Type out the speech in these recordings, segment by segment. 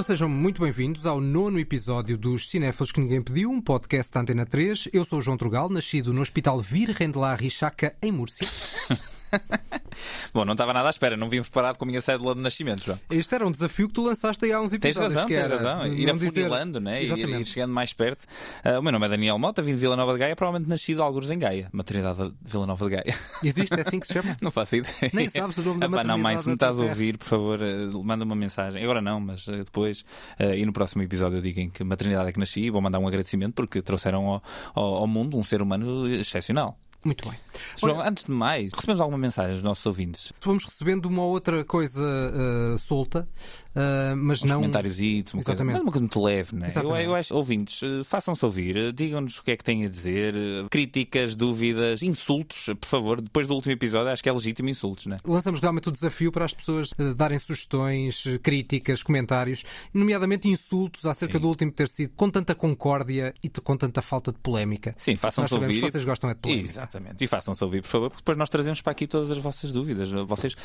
Ora, sejam muito bem-vindos ao nono episódio dos Cinéfilos que Ninguém Pediu, um podcast da Antena 3. Eu sou o João Trugal, nascido no Hospital Virgen de Richaca, em Múrcia. Bom, não estava nada à espera, não vim preparado com a minha cédula de nascimento, João. Este era um desafio que tu lançaste aí há uns Tens episódios. razão, que tens era razão. Ir não dizer- afunilando, né? Ir, Exatamente. ir chegando mais perto. Ah, o meu nome é Daniel Mota, vim de Vila Nova de Gaia, provavelmente nascido alguns em Gaia, maternidade de Vila Nova de Gaia. Existe, é assim que se chama? Não faço ideia. Nem sabes o nome da pá, Não, mãe, maternidade se me estás a ouvir, por favor, eh, manda uma mensagem. Agora não, mas eh, depois. eh, E no próximo episódio eu digo em que maternidade é que nasci e vou mandar um agradecimento porque trouxeram ao, ao, ao mundo um ser humano excepcional. Muito bem. João, Olha, antes de mais, recebemos alguma mensagem dos nossos ouvintes? Vamos recebendo uma outra coisa ah, solta, ah, mas Uns não. comentários e uma coisa, uma coisa muito leve, né? Eu, eu acho, ouvintes, eh, façam-se ouvir, eh, digam-nos o que é que têm a dizer, eh, críticas, dúvidas, insultos, por favor. Depois do último episódio, acho que é legítimo insultos, né? Lançamos realmente o desafio para as pessoas darem sugestões, críticas, comentários, nomeadamente insultos acerca Sim. do último ter sido com tanta concórdia e com tanta falta de polémica. Sim, façam-se ouvir. que vocês gostam é de polémica. Exatamente. E façam-se ouvir, por favor, porque depois nós trazemos para aqui todas as vossas dúvidas. Vocês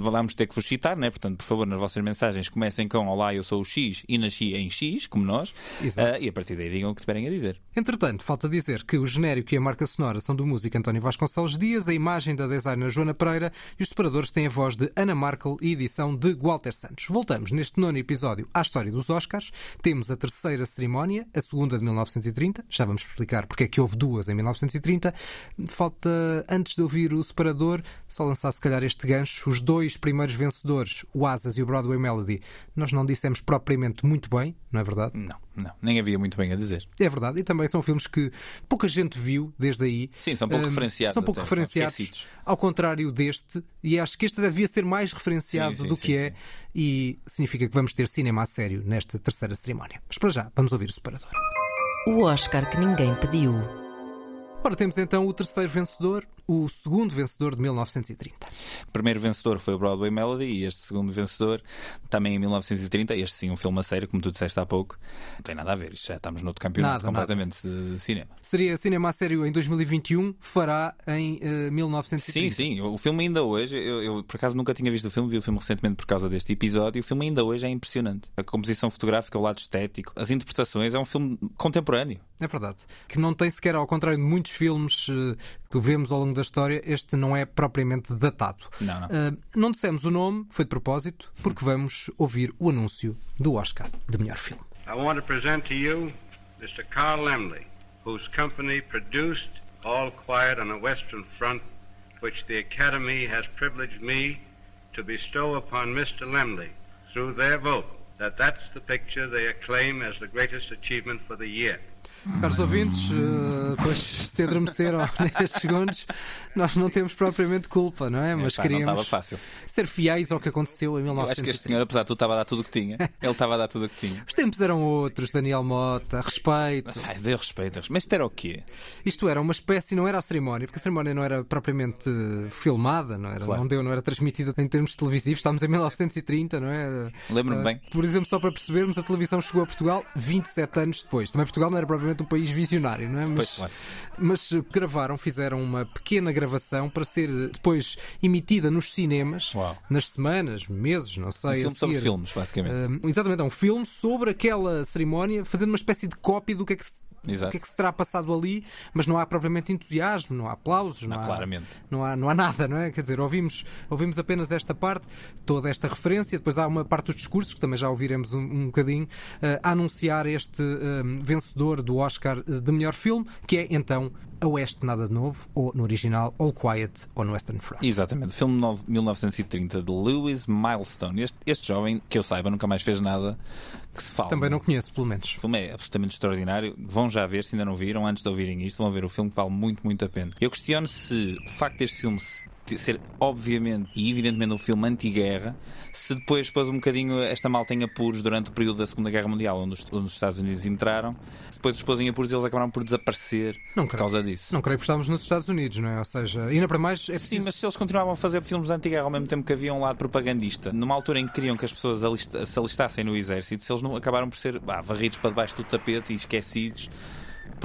vamos ter que vos citar, né? Portanto, por favor, nas vossas mensagens comecem com Olá, eu sou o X e nasci em X, como nós. Eh, e a partir daí digam o que tiverem a dizer. Entretanto, falta dizer que o genérico e a marca sonora são do músico António Vasconcelos Dias, a imagem da designer Joana Pereira e os separadores têm a voz de Ana Markel e edição de Walter Santos. Voltamos neste nono episódio à história dos Oscars. Temos a terceira cerimónia, a segunda de 1930. Já vamos explicar porque é que houve duas em 1930. Falta, antes de ouvir o separador, só lançar se calhar este gancho. Os dois primeiros vencedores, o Asas e o Broadway Melody, nós não dissemos propriamente muito bem, não é verdade? Não, não. Nem havia muito bem a dizer. É verdade, e também são filmes que pouca gente viu desde aí. Sim, são pouco Hum, referenciados São pouco até, são referenciados, esquecidos. ao contrário deste, e acho que este devia ser mais referenciado Sim, sim, do sim, que é, sim. e significa que vamos ter cinema a sério nesta terceira cerimónia. Mas para já, vamos ouvir o separador. O Oscar que ninguém pediu. Ora, temos então o terceiro vencedor, o segundo vencedor de 1930. O primeiro vencedor foi o Broadway Melody e este segundo vencedor também em 1930. Este sim, um filme a sério, como tu disseste há pouco. Não tem nada a ver, isto já estamos noutro campeonato Nada, completamente de cinema. Seria cinema a sério em 2021, fará em eh, 1930. Sim, sim, o filme ainda hoje, eu, eu, por acaso nunca tinha visto o filme, vi o filme recentemente por causa deste episódio, e o filme ainda hoje é impressionante. A composição fotográfica, o lado estético, as interpretações, é um filme contemporâneo. É verdade. Que não tem sequer, ao contrário de muitos filmes eh, que vemos ao longo da história, este não é propriamente datado. Não, não. Eh, não dissemos o nome, foi de propósito, porque vamos ouvir o anúncio do Oscar de melhor filme. I want to present to you Mr. Carl Lemley, whose company produced All Quiet on the Western Front, which the Academy has privileged me to bestow upon Mr. Lemley through their vote that that's the picture they acclaim as the greatest achievement for the year. Caros ouvintes, eh, pois se adormeceram nestes segundos, nós não temos propriamente culpa, não é? Mas Epá, queríamos ser fiéis ao que aconteceu em Eu acho que 1930. este senhor, apesar de tudo, estava a dar tudo o que tinha. Ele estava a dar tudo o que tinha. Os tempos eram outros, Daniel Mota, respeito. Ai, Deus respeito. Mas isto era o quê? Isto era uma espécie, não era a cerimónia, porque a cerimónia não era propriamente filmada, não era, Claro. não deu, não era transmitida em termos televisivos. Estávamos em 1930, não é? Lembro-me Eh, bem. Por exemplo, só para percebermos, a televisão chegou a Portugal 27 anos depois. Também Portugal não era propriamente um país visionário, não é? Pois, Mas, claro. mas eh, gravaram, fizeram uma pequena gravação para ser eh, depois emitida nos cinemas, Uau. nas semanas, meses, não sei. Um filme sobre filmes, basicamente. Um, exatamente, é um filme sobre aquela cerimónia, fazendo uma espécie de cópia do que é que se, Exato. o que é que se terá passado ali, mas não há propriamente entusiasmo, não há aplausos, não, Não, há, claramente. não há, não há nada, não é? Quer dizer, ouvimos, ouvimos apenas esta parte, toda esta referência, depois há uma parte dos discursos, que também já ouviremos um, um bocadinho, eh, a anunciar este eh, vencedor do Oscar eh, de melhor filme, que é então A Oeste Nada de Novo, ou no original All Quiet on Western Front. Exatamente, filme de 1930 de Lewis Milestone. Este, este jovem, que eu saiba, nunca mais fez nada que se fale. Também não conheço, pelo menos. O filme é absolutamente extraordinário. Vão já ver, se ainda não viram, antes de ouvirem isto, vão ver o filme que vale muito, muito a pena. Eu questiono se o facto deste filme ser, obviamente e evidentemente um filme anti-guerra, se depois pôs um bocadinho esta malta em apuros durante o período da Segunda Guerra Mundial, onde os, onde os Estados Unidos entraram, se depois os pôs em apuros eles acabaram por desaparecer Não por creio. causa disso. Não creio que estávamos nos Estados Unidos, não é? Ou seja, ainda para mais é Sim, preciso mas se eles continuavam a fazer filmes anti-guerra ao mesmo tempo que havia um lado propagandista, numa altura em que queriam que as pessoas alista- se alistassem no exército, se eles não acabaram por ser bah, varridos para debaixo do tapete e esquecidos,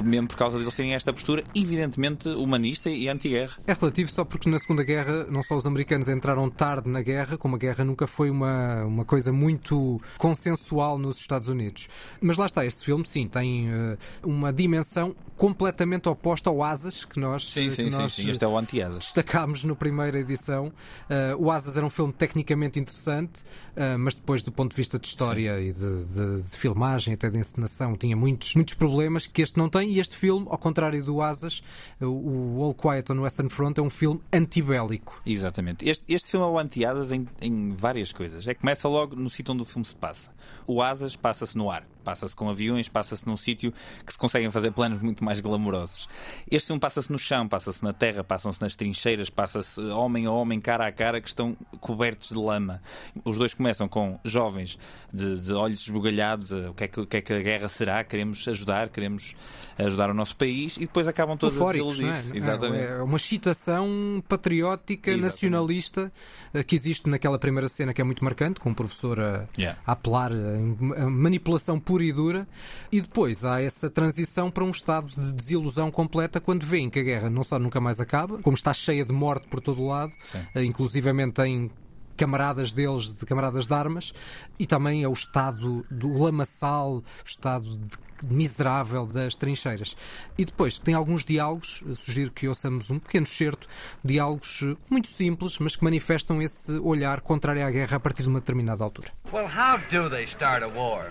mesmo por causa deles terem esta postura evidentemente humanista e anti-guerra. É relativo só porque na Segunda Guerra não só os americanos entraram tarde na guerra, como a guerra nunca foi uma, uma coisa muito consensual nos Estados Unidos. Mas lá está, este filme, sim, tem uh, uma dimensão completamente oposta ao Asas, que nós, sim, sim, que nós sim, este é o anti-Asas. destacámos na primeira edição. Uh, o Asas era um filme tecnicamente interessante, uh, mas depois, do ponto de vista de história sim. e de, de, de, filmagem, até de encenação, tinha muitos, muitos problemas que este não tem. E este filme, ao contrário do Asas, o All Quiet on Western Front é um filme antibélico. Exatamente. Este, este filme é o anti-Asas em, em várias coisas. É que começa logo no sítio onde o filme se passa. O Asas passa-se no ar. Passa-se com aviões, passa-se num sítio que se conseguem fazer planos muito mais glamourosos. Este filme passa-se no chão, passa-se na terra, passam-se nas trincheiras, passa-se homem a homem, cara a cara, que estão cobertos de lama. Os dois começam com jovens de, de olhos esbugalhados, o que, é que, o que, é que, a guerra será, queremos ajudar, queremos ajudar o nosso país, e depois acabam todos Eufóricos, a desiludir-se. É? Exatamente. É uma excitação patriótica, Exatamente. nacionalista, eh, que existe naquela primeira cena que é muito marcante, com o professor a, yeah. a apelar a manipulação pura e dura, e depois há essa transição para um estado de desilusão completa quando veem que a guerra não só nunca mais acaba, como está cheia de morte por todo o lado, Sim. Eh, inclusivamente tem camaradas deles, de camaradas de armas, e também é o estado do lamaçal, o estado de miserável das trincheiras. E depois tem alguns diálogos, sugiro que ouçamos um pequeno certo, diálogos muito simples, mas que manifestam esse olhar contrário à guerra a partir de uma determinada altura. Well, how do they start a war?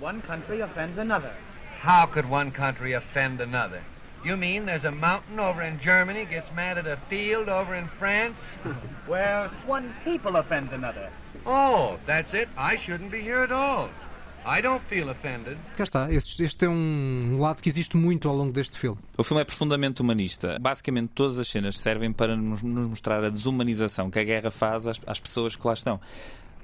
One country offends another. How could one country offend another? You mean there's a mountain over in Germany gets mad at a field over in France? well, one people offends another. Oh, that's it. I shouldn't be here at all. I don't feel offended. Cá está, este, este, é um lado que existe muito ao longo deste filme. O filme é profundamente humanista. Basicamente, todas as cenas servem para nos, nos mostrar a desumanização que a guerra faz às, às pessoas que lá estão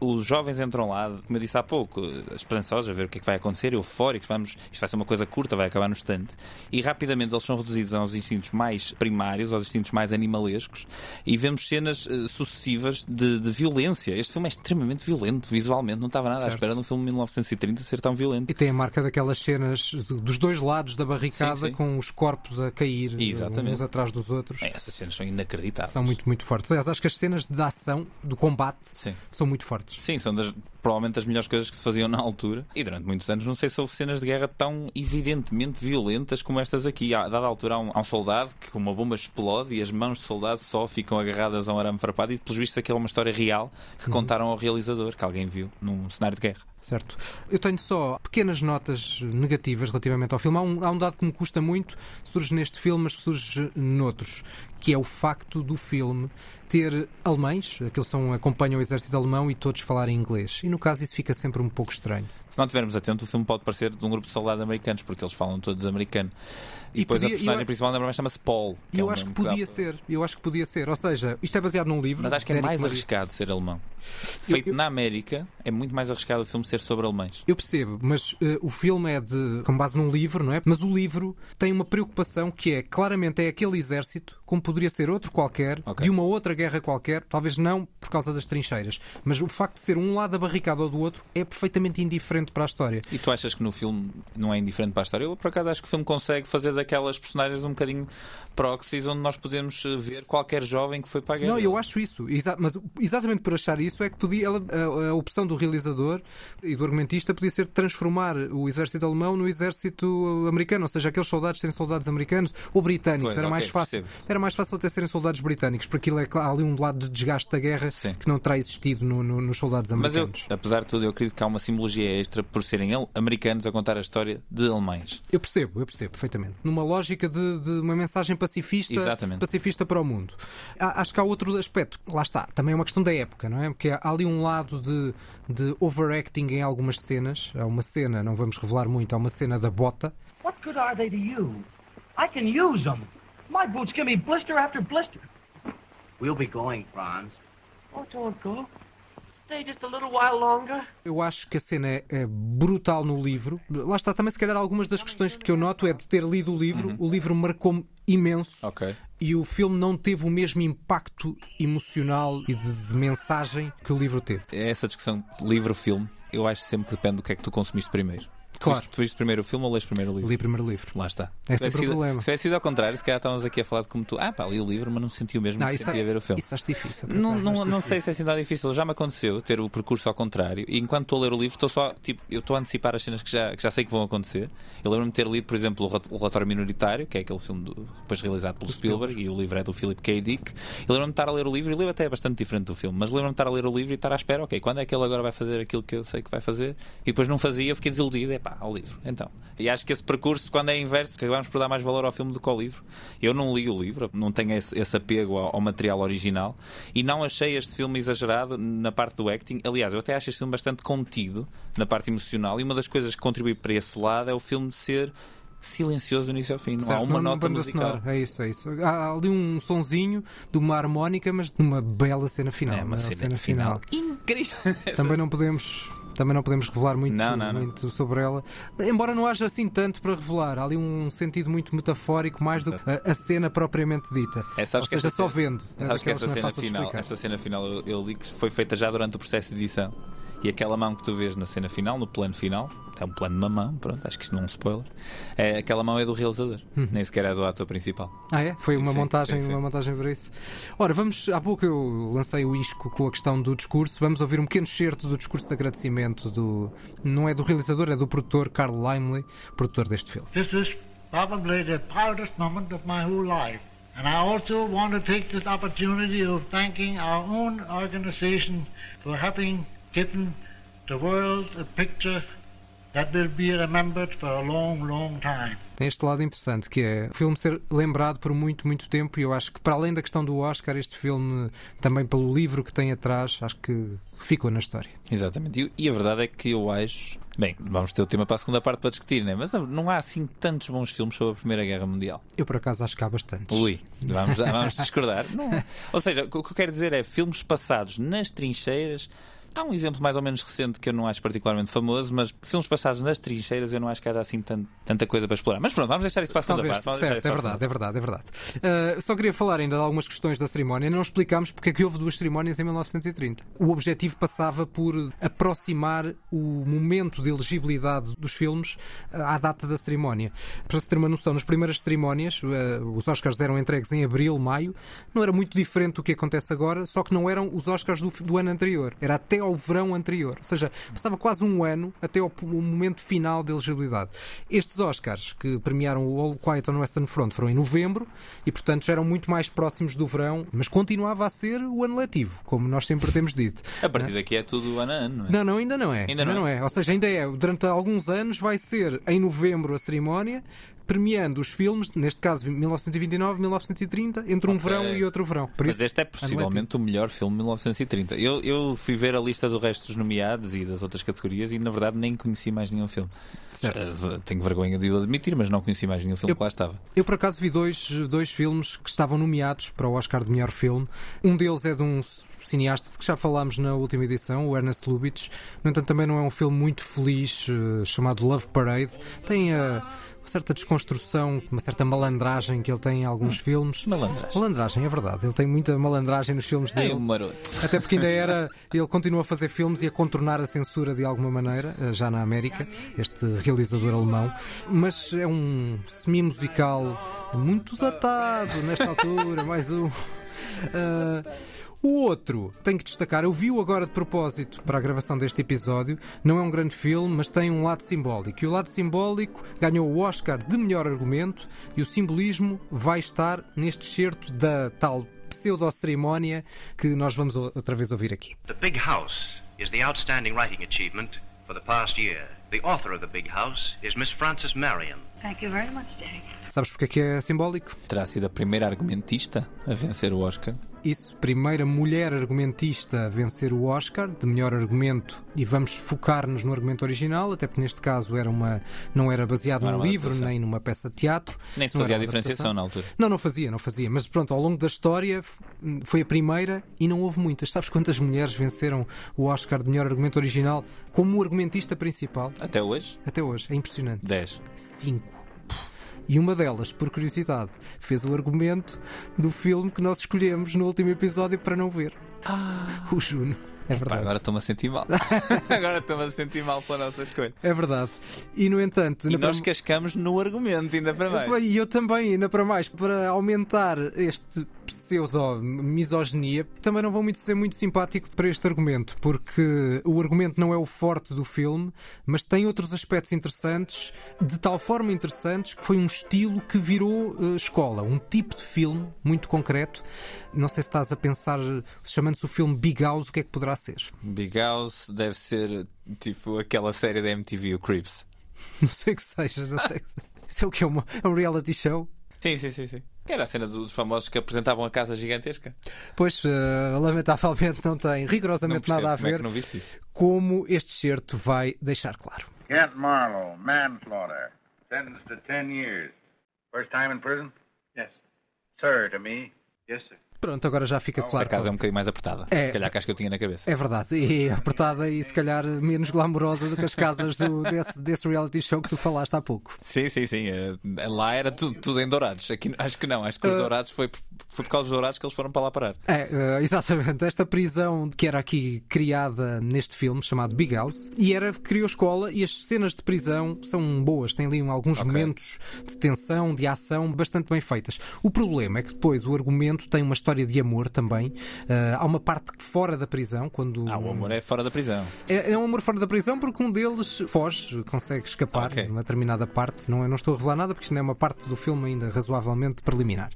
os jovens entram lá, como eu disse há pouco, esperançosos a ver o que é que vai acontecer, eufóricos, vamos, isto vai ser uma coisa curta, vai acabar no instante, e rapidamente eles são reduzidos aos instintos mais primários, aos instintos mais animalescos, e vemos cenas uh, sucessivas de, de, violência. Este filme é extremamente violento, visualmente, não estava nada certo. à espera de um filme de 1930 ser tão violento. E tem a marca daquelas cenas dos dois lados da barricada, sim, sim. com os corpos a cair Exatamente. uns atrás dos outros. É, essas cenas são inacreditáveis. São muito, muito fortes. Aliás, acho que as cenas de ação, do combate, sim. são muito fortes. Sim, são das, provavelmente das melhores coisas que se faziam na altura. E durante muitos anos não sei se houve cenas de guerra tão evidentemente violentas como estas aqui. A dada altura há um, há um soldado que com uma bomba explode e as mãos do soldado só ficam agarradas a um arame farpado e pelos vistos aquilo é uma história real que uhum. contaram ao realizador, que alguém viu num cenário de guerra. Certo. Eu tenho só pequenas notas negativas relativamente ao filme. Há um, há um dado que me custa muito, surge neste filme, mas surge noutros, que é o facto do filme ter alemães, aqueles são acompanham o exército alemão e todos falarem inglês. E no caso isso fica sempre um pouco estranho. Se não estivermos atentos, o filme pode parecer de um grupo de soldados americanos, porque eles falam todos americano. E, e depois podia, a personagem eu, principal normalmente chama-se Paul. Eu é acho que podia ser, eu acho que podia ser. Ou seja, isto é baseado num livro. Mas acho que é mais arriscado ser alemão. Feito eu, eu, na América, é muito mais arriscado o filme ser sobre alemães. Eu percebo, mas uh, o filme é de com base num livro, não é? Mas o livro tem uma preocupação que é claramente é aquele exército, como poderia ser outro qualquer, okay. de uma outra guerra qualquer, talvez não por causa das trincheiras, mas o facto de ser um lado da barricada ou do outro é perfeitamente indiferente para a história. E tu achas que no filme não é indiferente para a história? Eu por acaso acho que o filme consegue fazer daquelas personagens um bocadinho proxies onde nós podemos eh, ver qualquer jovem que foi para a guerra. Não, eu acho isso, exa mas exatamente por achar isso é que podia ela, a, a, opção do realizador e do argumentista podia ser transformar o exército alemão no exército americano, ou seja, aqueles soldados serem soldados americanos ou britânicos. Pois, era okay, mais fácil. Era mais fácil até serem soldados britânicos, porque aquilo é há ali um lado de desgaste da guerra Sim. que não terá existido no, no, nos soldados americanos. Mas eu, apesar de tudo, eu acredito que há uma simbologia extra por serem americanos a contar a história de alemães. Eu percebo, eu percebo perfeitamente. Numa lógica de, de uma mensagem pacifista, Exatamente. pacifista para o mundo. Acho que há outro aspecto, lá está, também é uma questão da época, não é? Porque há ali um lado de, de overacting em algumas cenas. Há uma cena, não vamos revelar muito, há uma cena da bota. What good are they to you? I can use them. My boots give me blister after blister. We'll be going, Franz. Oh, don't go. Stay just a little while longer. Eu acho que a cena é, é, brutal no livro. Lá está também, se calhar, algumas das questões que eu noto é de ter lido o livro. Uhum. O livro marcou-me imenso. Okay. E o filme não teve o mesmo impacto emocional e de, de mensagem que o livro teve. É essa discussão livro-filme. Eu acho sempre que depende do que é que tu consumiste primeiro. Claro. Tu, viste, primeiro o filme ou leste primeiro o livro? Li primeiro o livro. Lá está. É sempre o sido, problema. Se tivesse sido ao contrário, se calhar estávamos aqui a falar de como tu. Ah, pá, li o livro, mas não senti o mesmo que isso, senti a ver o filme. isso acho difícil. Não, não, não difícil. sei se é assim tão difícil. Já me aconteceu ter o percurso ao contrário. E enquanto estou a ler o livro, estou só. Tipo, eu estou a antecipar as cenas que já, que já sei que vão acontecer. Eu lembro-me de ter lido, por exemplo, o Rel- o Relatório Minoritário, que é aquele filme do- depois realizado pelo Spielberg, e o livro é do Philip K. Dick. Eu lembro-me de estar a ler o livro, e o livro até é bastante diferente do filme, mas lembro-me de estar a ler o livro e estar à espera, ok, quando é que ele agora vai fazer aquilo que eu sei que vai fazer? E depois não fazia, eu fiquei desiludido. É pá, ao livro. Então. E acho que esse percurso, quando é inverso, acabamos por dar mais valor ao filme do que ao livro. Eu não li o livro, não tenho esse, esse apego ao, ao material original e não achei este filme exagerado na parte do acting. Aliás, eu até acho este filme bastante contido na parte emocional e uma das coisas que contribui para esse lado é o filme ser silencioso do início ao fim. Não há Certo, uma não- não nota banda musical. É isso, é isso. Há ali um sonzinho de uma harmónica, mas de uma bela cena final. É uma bela cena, final. Incrível. Também não podemos. Também não podemos revelar muito, Não, não, não. muito sobre ela. Embora não haja assim tanto para revelar, há ali um sentido muito metafórico, mais do que a, a cena propriamente dita. É, Ou que seja, essa só cena- vendo. É Sabes que essa não é cena final, essa cena final eu, eu li que foi feita já durante o processo de edição. E aquela mão que tu vês na cena final, no plano final, é um plano de uma mão, pronto, acho que isto não é um spoiler. É, aquela mão é do realizador, nem sequer é do ator principal. Ah, é? Foi uma Sim, montagem, sim, sim. uma montagem para isso. Ora, vamos. Há pouco eu lancei o isco com a questão do discurso. Vamos ouvir um pequeno excerto do discurso de agradecimento do. Não é do realizador, é do produtor Carl Limley, produtor deste filme. This is probably the proudest moment of my whole life. And I also want to take this opportunity of thanking our own organization for having given the world a picture that will be remembered for a long, long time. Tem este lado interessante que é o filme ser lembrado por muito, muito tempo. E eu acho que, para além da questão do Oscar, este filme, também pelo livro que tem atrás, acho que ficou na história. Exatamente. E, e a verdade é que eu acho. Bem, vamos ter o tema para a segunda parte para discutir, né? mas não, há assim tantos bons filmes sobre a Primeira Guerra Mundial. Eu, por acaso, acho que há bastantes. Ui, vamos, vamos discordar. Não. Ou seja, o que eu quero dizer é filmes passados nas trincheiras. Há um exemplo mais ou menos recente que eu não acho particularmente famoso, mas filmes passados nas trincheiras eu não acho que haja assim tan- tanta coisa para explorar. Mas pronto, vamos deixar isso para a segunda Talvez, parte. Certo, isso é para a verdade, é verdade, é verdade. Uh, só queria falar ainda de algumas questões da cerimónia. Não explicámos porque é que houve duas cerimónias em 1930. O objetivo passava por aproximar o momento de elegibilidade dos filmes uh, à data da cerimónia. Para se ter uma noção, nas primeiras cerimónias, uh, os Oscars eram entregues em abril, maio. Não era muito diferente do que acontece agora, só que não eram os Oscars do, do ano anterior. Era até ao verão anterior. Ou seja, passava quase um ano até ao, momento final da elegibilidade. Estes Oscars que premiaram o All Quiet on Western Front foram em novembro e, portanto, já eram muito mais próximos do verão, mas continuava a ser o ano letivo, como nós sempre temos dito. A partir daqui é tudo ano a ano, não é? Não, não, ainda não é. Ainda não é? Ou seja, ainda é. Durante alguns anos vai ser em novembro a cerimónia, premiando os filmes, neste caso 1929, 1930, entre um Ok. verão e outro verão. Por Mas isso, este é possivelmente o melhor filme de 1930. Eu, eu fui ver a lista do resto dos nomeados e das outras categorias e na verdade nem conheci mais nenhum filme. Certo. Eh, Tenho vergonha de o admitir, mas não conheci mais nenhum filme Eu- que lá estava. Eu, por acaso, vi dois, dois filmes que estavam nomeados para o Oscar de melhor filme. Um deles é de um cineasta de que já falámos na última edição, o Ernest Lubitsch. No entanto, também não é um filme muito feliz, eh, chamado Love Parade. Tem eh, uma certa desconstrução, uma certa malandragem que ele tem em alguns filmes. Malandragem. Malandragem, é verdade. Ele tem muita malandragem nos filmes É dele. um maroto. Até porque ainda era. Ele continua a fazer filmes e a contornar a censura de alguma maneira, eh, já na América, este realizador alemão. Mas é um semi-musical muito datado nesta altura, mais um. Ah, o outro, tenho que destacar, eu vi-o agora de propósito para a gravação deste episódio. Não é um grande filme, mas tem um lado simbólico. E o lado simbólico ganhou o Oscar de melhor argumento e o simbolismo vai estar neste excerto da tal pseudo-cerimónia que nós vamos outra vez ouvir aqui. The Big House is the outstanding writing achievement for the past year. The author of The Big House is Miss Frances Marion. Thank you very much, Daddy. Sabes porque é que é simbólico? Terá sido a primeira argumentista a vencer o Oscar. Isso, primeira mulher argumentista a vencer o Oscar de melhor argumento e vamos focar-nos no argumento original, até porque neste caso era uma, não era baseado Não num livro adaptação. nem numa peça de teatro. Nem se fazia a diferenciação adaptação. na altura. Não, não fazia, não fazia. Mas pronto, ao longo da história foi a primeira e não houve muitas. Sabes quantas mulheres venceram o Oscar de melhor argumento original como argumentista principal? Até hoje, Até hoje. É impressionante. 10. Cinco. E uma delas, por curiosidade, fez o argumento do filme que nós escolhemos no último episódio para não ver. O Juno. É verdade. agora estou-me a sentir mal. agora estou-me a sentir mal pela nossa escolha. É verdade. E no entanto, E nós cascamos no argumento, ainda para mais. E eu também, ainda para mais, para aumentar este pseudo-misoginia, também não vou muito ser muito simpático para este argumento, porque o argumento não é o forte do filme, mas tem outros aspectos interessantes, de tal forma interessantes que foi um estilo que virou eh, escola, um tipo de filme muito concreto. Não sei se estás a pensar, chamando-se o filme Big House, o que é que poderá ser? Big House deve ser tipo aquela série da MTV, o Creeps. Não sei o que seja, não sei. Isso é o que é uma- é um reality show? Sim, sim, sim, sim. Que era a cena dos famosos que apresentavam a casa gigantesca. Pois, eh, lamentavelmente, não tem Não rigorosamente percebo nada a como é ver que não viste isso. como este certo vai deixar claro. Kent Marlowe, manslaughter. Sentenced to 10 years. First time in prison? Yes. Sir, to me. Yes, sir. Pronto, agora já fica Esta claro. casa é um bocadinho mais apertada. É. Se calhar que as que eu tinha na cabeça. É verdade, e apertada e se calhar menos glamourosa do que as casas do- desse, desse reality show que tu falaste há pouco. Sim, sim, sim. Eh, Lá era tudo, tudo em dourados. Aqui acho que não. Acho que os Uh. dourados foi, por- foi por causa dos dourados que eles foram para lá parar. É, eh, exatamente. Esta prisão que era aqui criada neste filme chamado Big House e era criou escola e as cenas de prisão são boas, têm ali alguns Ok. momentos de tensão, de ação bastante bem feitas. O problema é que depois o argumento tem uma história de amor também. Eh, há uma parte fora da prisão quando Ah, o amor é fora da prisão. É, é um amor fora da prisão porque um deles foge, consegue escapar Ok. numa determinada parte. Não, é- não estou a revelar nada porque isto não é uma parte do filme ainda razoavelmente preliminar.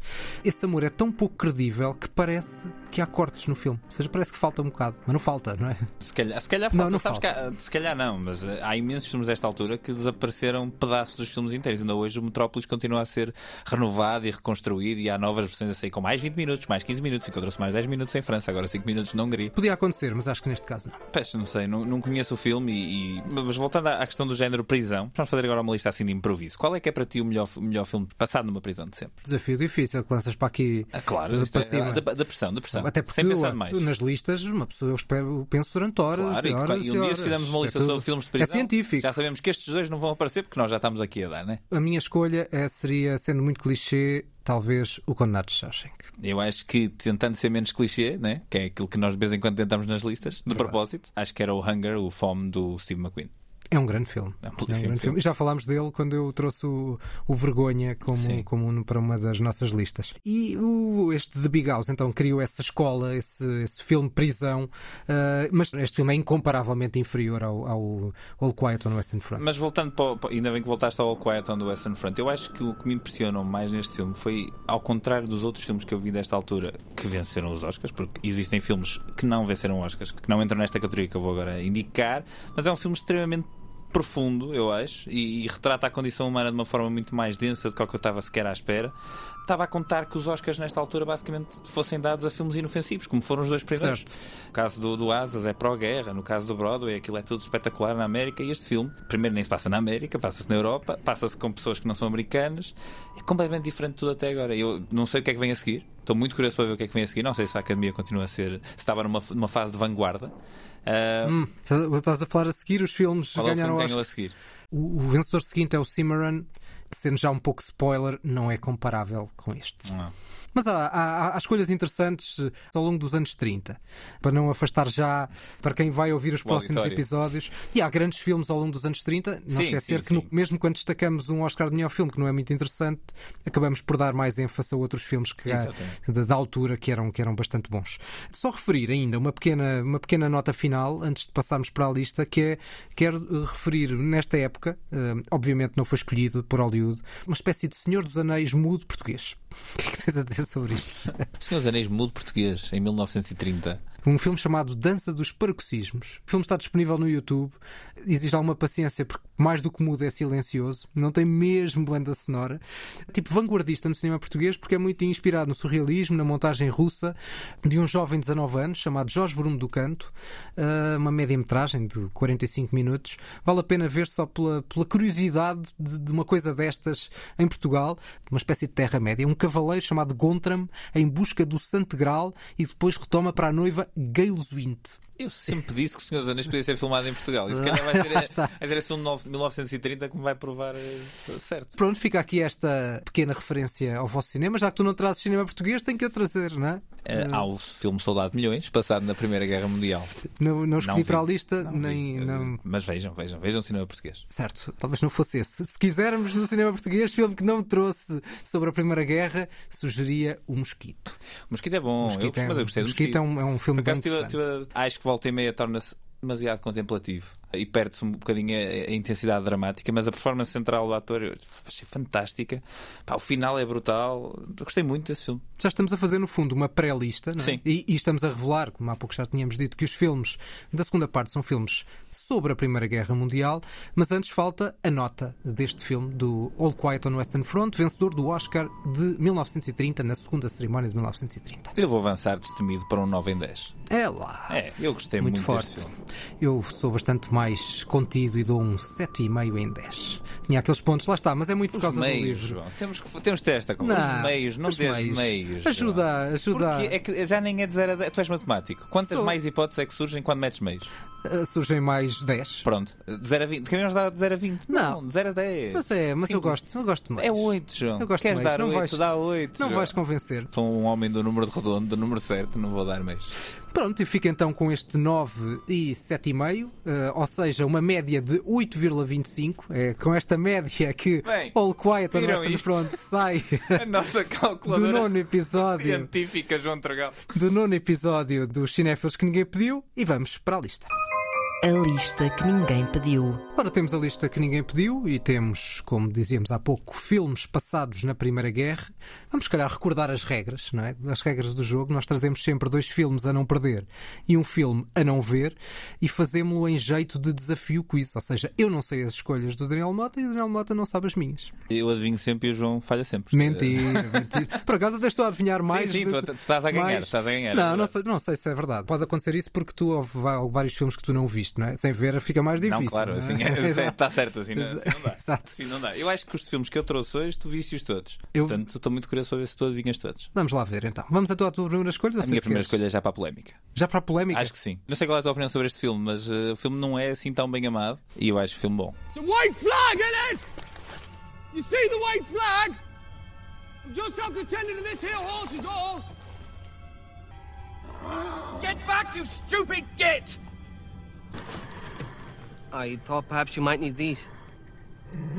Esse amor é tão pouco credível que parece que há cortes no filme. Ou seja, parece que falta um bocado. Mas não falta, não é? Se calhar, se calhar Não, falta. não Sabes falta. há- se calhar não, mas eh, há imensos filmes desta altura que desapareceram pedaços dos filmes inteiros. Ainda hoje o Metrópolis continua a ser renovado e reconstruído e há novas versões a sair com mais 20 minutos, mais 15 minutos. Encontrou-se mais 10 minutos em França, agora 5 minutos na Hungria. Podia acontecer, mas acho que neste caso não. Peço, não sei, não, não conheço o filme e, e- Mas voltando à à questão do género prisão, vamos fazer agora uma lista assim de improviso. Qual é que é para ti o melhor, o melhor filme passado numa prisão de sempre? Desafio difícil que lanças para aqui. Ah, claro, é, da, da pressão, da pressão. Até porque Sem pensar demais. nas listas, uma pessoa eu, espero, eu penso durante horas. Claro, e e, horas e e um dia se fizermos uma É lista tudo- sobre filmes de prisão, É científico. já sabemos que estes dois não vão aparecer porque nós já estamos aqui a dar, né? A minha escolha é, seria, sendo muito clichê, talvez o Condenado de Shawshank. Eu acho que tentando ser menos clichê, né? que é aquilo que nós de vez em quando tentamos nas listas, de propósito, acho que era o Hunger, o Fome do Steve McQueen. É um grande filme. É um É um grande filme. E já falámos dele quando eu trouxe o, o Vergonha como, Sim. como um- para uma das nossas listas. E o, este The Big House então criou essa escola, esse, esse filme prisão, ah, mas este filme é incomparavelmente inferior ao, ao All Quiet on the Western Front. Mas voltando para, para- ainda bem que voltaste ao All Quiet on the Western Front, eu acho que o que me impressionou mais neste filme foi, ao contrário dos outros filmes que eu vi desta altura que venceram os Oscars, porque existem filmes que não venceram Oscars, que não entram nesta categoria que eu vou agora indicar, mas é um filme extremamente profundo, eu acho, e, e retrata a condição humana de uma forma muito mais densa do que que eu estava sequer à espera. Estava a contar que os Oscars nesta altura basicamente fossem dados a filmes inofensivos, como foram os dois primeiros. Certo. No caso do, do Asas é pró-guerra, no caso do Broadway aquilo é tudo espetacular na América e este filme, primeiro nem se passa na América, passa-se na Europa, passa-se com pessoas que não são americanas, é completamente diferente de tudo até agora. Eu não sei o que é que vem a seguir, estou muito curioso para ver o que é que vem a seguir, não sei se a Academia continua a ser, se estava numa, numa fase de vanguarda. Ah, Hum, estás a falar a seguir os filmes qual é o ganharam filme a seguir? O, o vencedor seguinte é o Cimarron, sendo já um pouco spoiler, não é comparável com este. Não. Mas há, há- há escolhas interessantes eh, ao longo dos anos 30, para não afastar já para quem vai ouvir os O próximos auditório. episódios. E há grandes filmes ao longo dos anos 30. Não Sim, esquecer sim, que, no- mesmo quando destacamos um Oscar de melhor filme que não é muito interessante, acabamos por dar mais ênfase a outros filmes que, há- da, da altura que eram, que eram bastante bons. Só referir ainda uma pequena, uma pequena nota final, antes de passarmos para a lista, que é quero eh, referir nesta época, eh, obviamente não foi escolhido por Hollywood, uma espécie de Senhor dos Anéis mudo português. O que é que tens a dizer sobre isto? Senhor dos Anéis mudo português, em 1930. Um filme chamado Dança dos Paroxismos. O filme está disponível no YouTube. Exige alguma paciência, porque mais do que mudo é silencioso. Não tem mesmo banda sonora. Tipo vanguardista no cinema português, porque é muito inspirado no surrealismo, na montagem russa de um jovem de 19 anos chamado Jorge Bruno do Canto. Ah, uma média-metragem de 45 minutos. Vale a pena ver só pela, pela curiosidade de, de uma coisa destas em Portugal. Uma espécie de Terra-média. Um cavaleiro chamado Gontram em busca do Santo Graal e depois retoma para a noiva Gales Wind. Eu sempre disse que o Senhor dos Anéis podia ser filmado em Portugal. E se calhar vai ser a direção de 1930 que me vai provar eh, certo. Pronto, fica aqui esta pequena referência ao vosso cinema. Já que tu não trazes cinema português, tem que eu trazer, não é? Eh, há o filme Soldado de Milhões, passado na Primeira Guerra Mundial. Não, não escolhi Não vi. para a lista, Não nem. vi. Não... Mas vejam, vejam, vejam cinema português. Certo, talvez não fosse esse. Se quisermos no cinema português, filme que não trouxe sobre a Primeira Guerra, sugeria O Mosquito. O Mosquito é bom, eu, Mosquito é- mas eu gostei do Mosquito é um- é um filme acaso tive- tive- acho que volta e meia torna-se demasiado contemplativo e perde-se um bocadinho a, a intensidade dramática, mas a performance central do ator eu achei fantástica. Pá, o final é brutal. Eu gostei muito desse filme. Já estamos a fazer, no fundo, uma pré-lista, é? Sim. E, e estamos a revelar, como há pouco já tínhamos dito, que os filmes da segunda parte são filmes sobre a Primeira Guerra Mundial, mas antes falta a nota deste filme, do All Quiet on Western Front, vencedor do Oscar de 1930, na segunda cerimónia de 1930. Eu vou avançar destemido para um 9 em 10. É lá! É, eu gostei muito, muito, forte. Eu sou bastante mais contido e dou um 7,5 em 10. Tinha aqueles pontos, lá está, mas é muito por Os causa do meios, livro. João. Temos que, temos que ter esta conversa. Os meios, não os vês meios. meios. Ajuda, ajuda. Porque é que já nem é de 0 a 10. Tu és matemático. Quantas Sou. mais hipóteses é que surgem quando metes meios? Uh, surgem mais 10. Pronto, de 0 a 20. Queremos dar de 0 a 20? Não. de 0 a 10. Mas é, mas eu Simples. gosto, eu gosto mais. É 8, João. Eu gosto Queres mais. dar Não 8? vais- Dá 8. Não João. vais convencer. Sou um homem do número redondo, do número certo, não vou dar meios. Pronto, e fica então com este 9 e 7,5, uh, ou seja, uma média de 8,25. É com esta média que Bem, All Quiet on Western? Front sai A nossa do calculadora nono episódio, científica, João Tragal. do nono episódio dos Cinéfilos que ninguém pediu e vamos para a lista. A lista que ninguém pediu. Ora, temos a lista que ninguém pediu e temos, como dizíamos há pouco, filmes passados na Primeira Guerra. Vamos, se calhar, recordar as regras, não é? As regras do jogo. Nós trazemos sempre dois filmes a não perder e um filme a não ver e fazemos-lo em jeito de desafio quiz. Ou seja, eu não sei as escolhas do Daniel Mota e o Daniel Mota não sabe as minhas. Eu adivinho sempre e o João falha sempre. Mentira, mentira. Por acaso até estou a adivinhar mais. sim, tu- que- tu estás a ganhar, mais- estás a ganhar, é Não, não sei, não sei se é verdade. Pode acontecer isso porque tu houve vários filmes que tu não viste, não é? Sem ver fica mais difícil. Não, claro, não é? assim é, está certo, assim não, assim não dá. Exato. Assim não dá. Eu acho que os filmes que eu trouxe hoje, tu viste-os todos. Eu- Portanto, estou muito curioso para ver se tu adivinhas todos. Vamos lá ver então. Vamos à tua, tua primeira escolha? A minha primeira queres. escolha é já para a polémica. Já para a polémica? Acho que sim. Não sei qual é a tua opinião sobre este filme, mas eh, o filme não é assim tão bem amado e eu acho o filme bom. It's a white flag, ain't it? You see the white flag? Just after tending to this here horse is all. Get back, you stupid git! I thought perhaps you might need these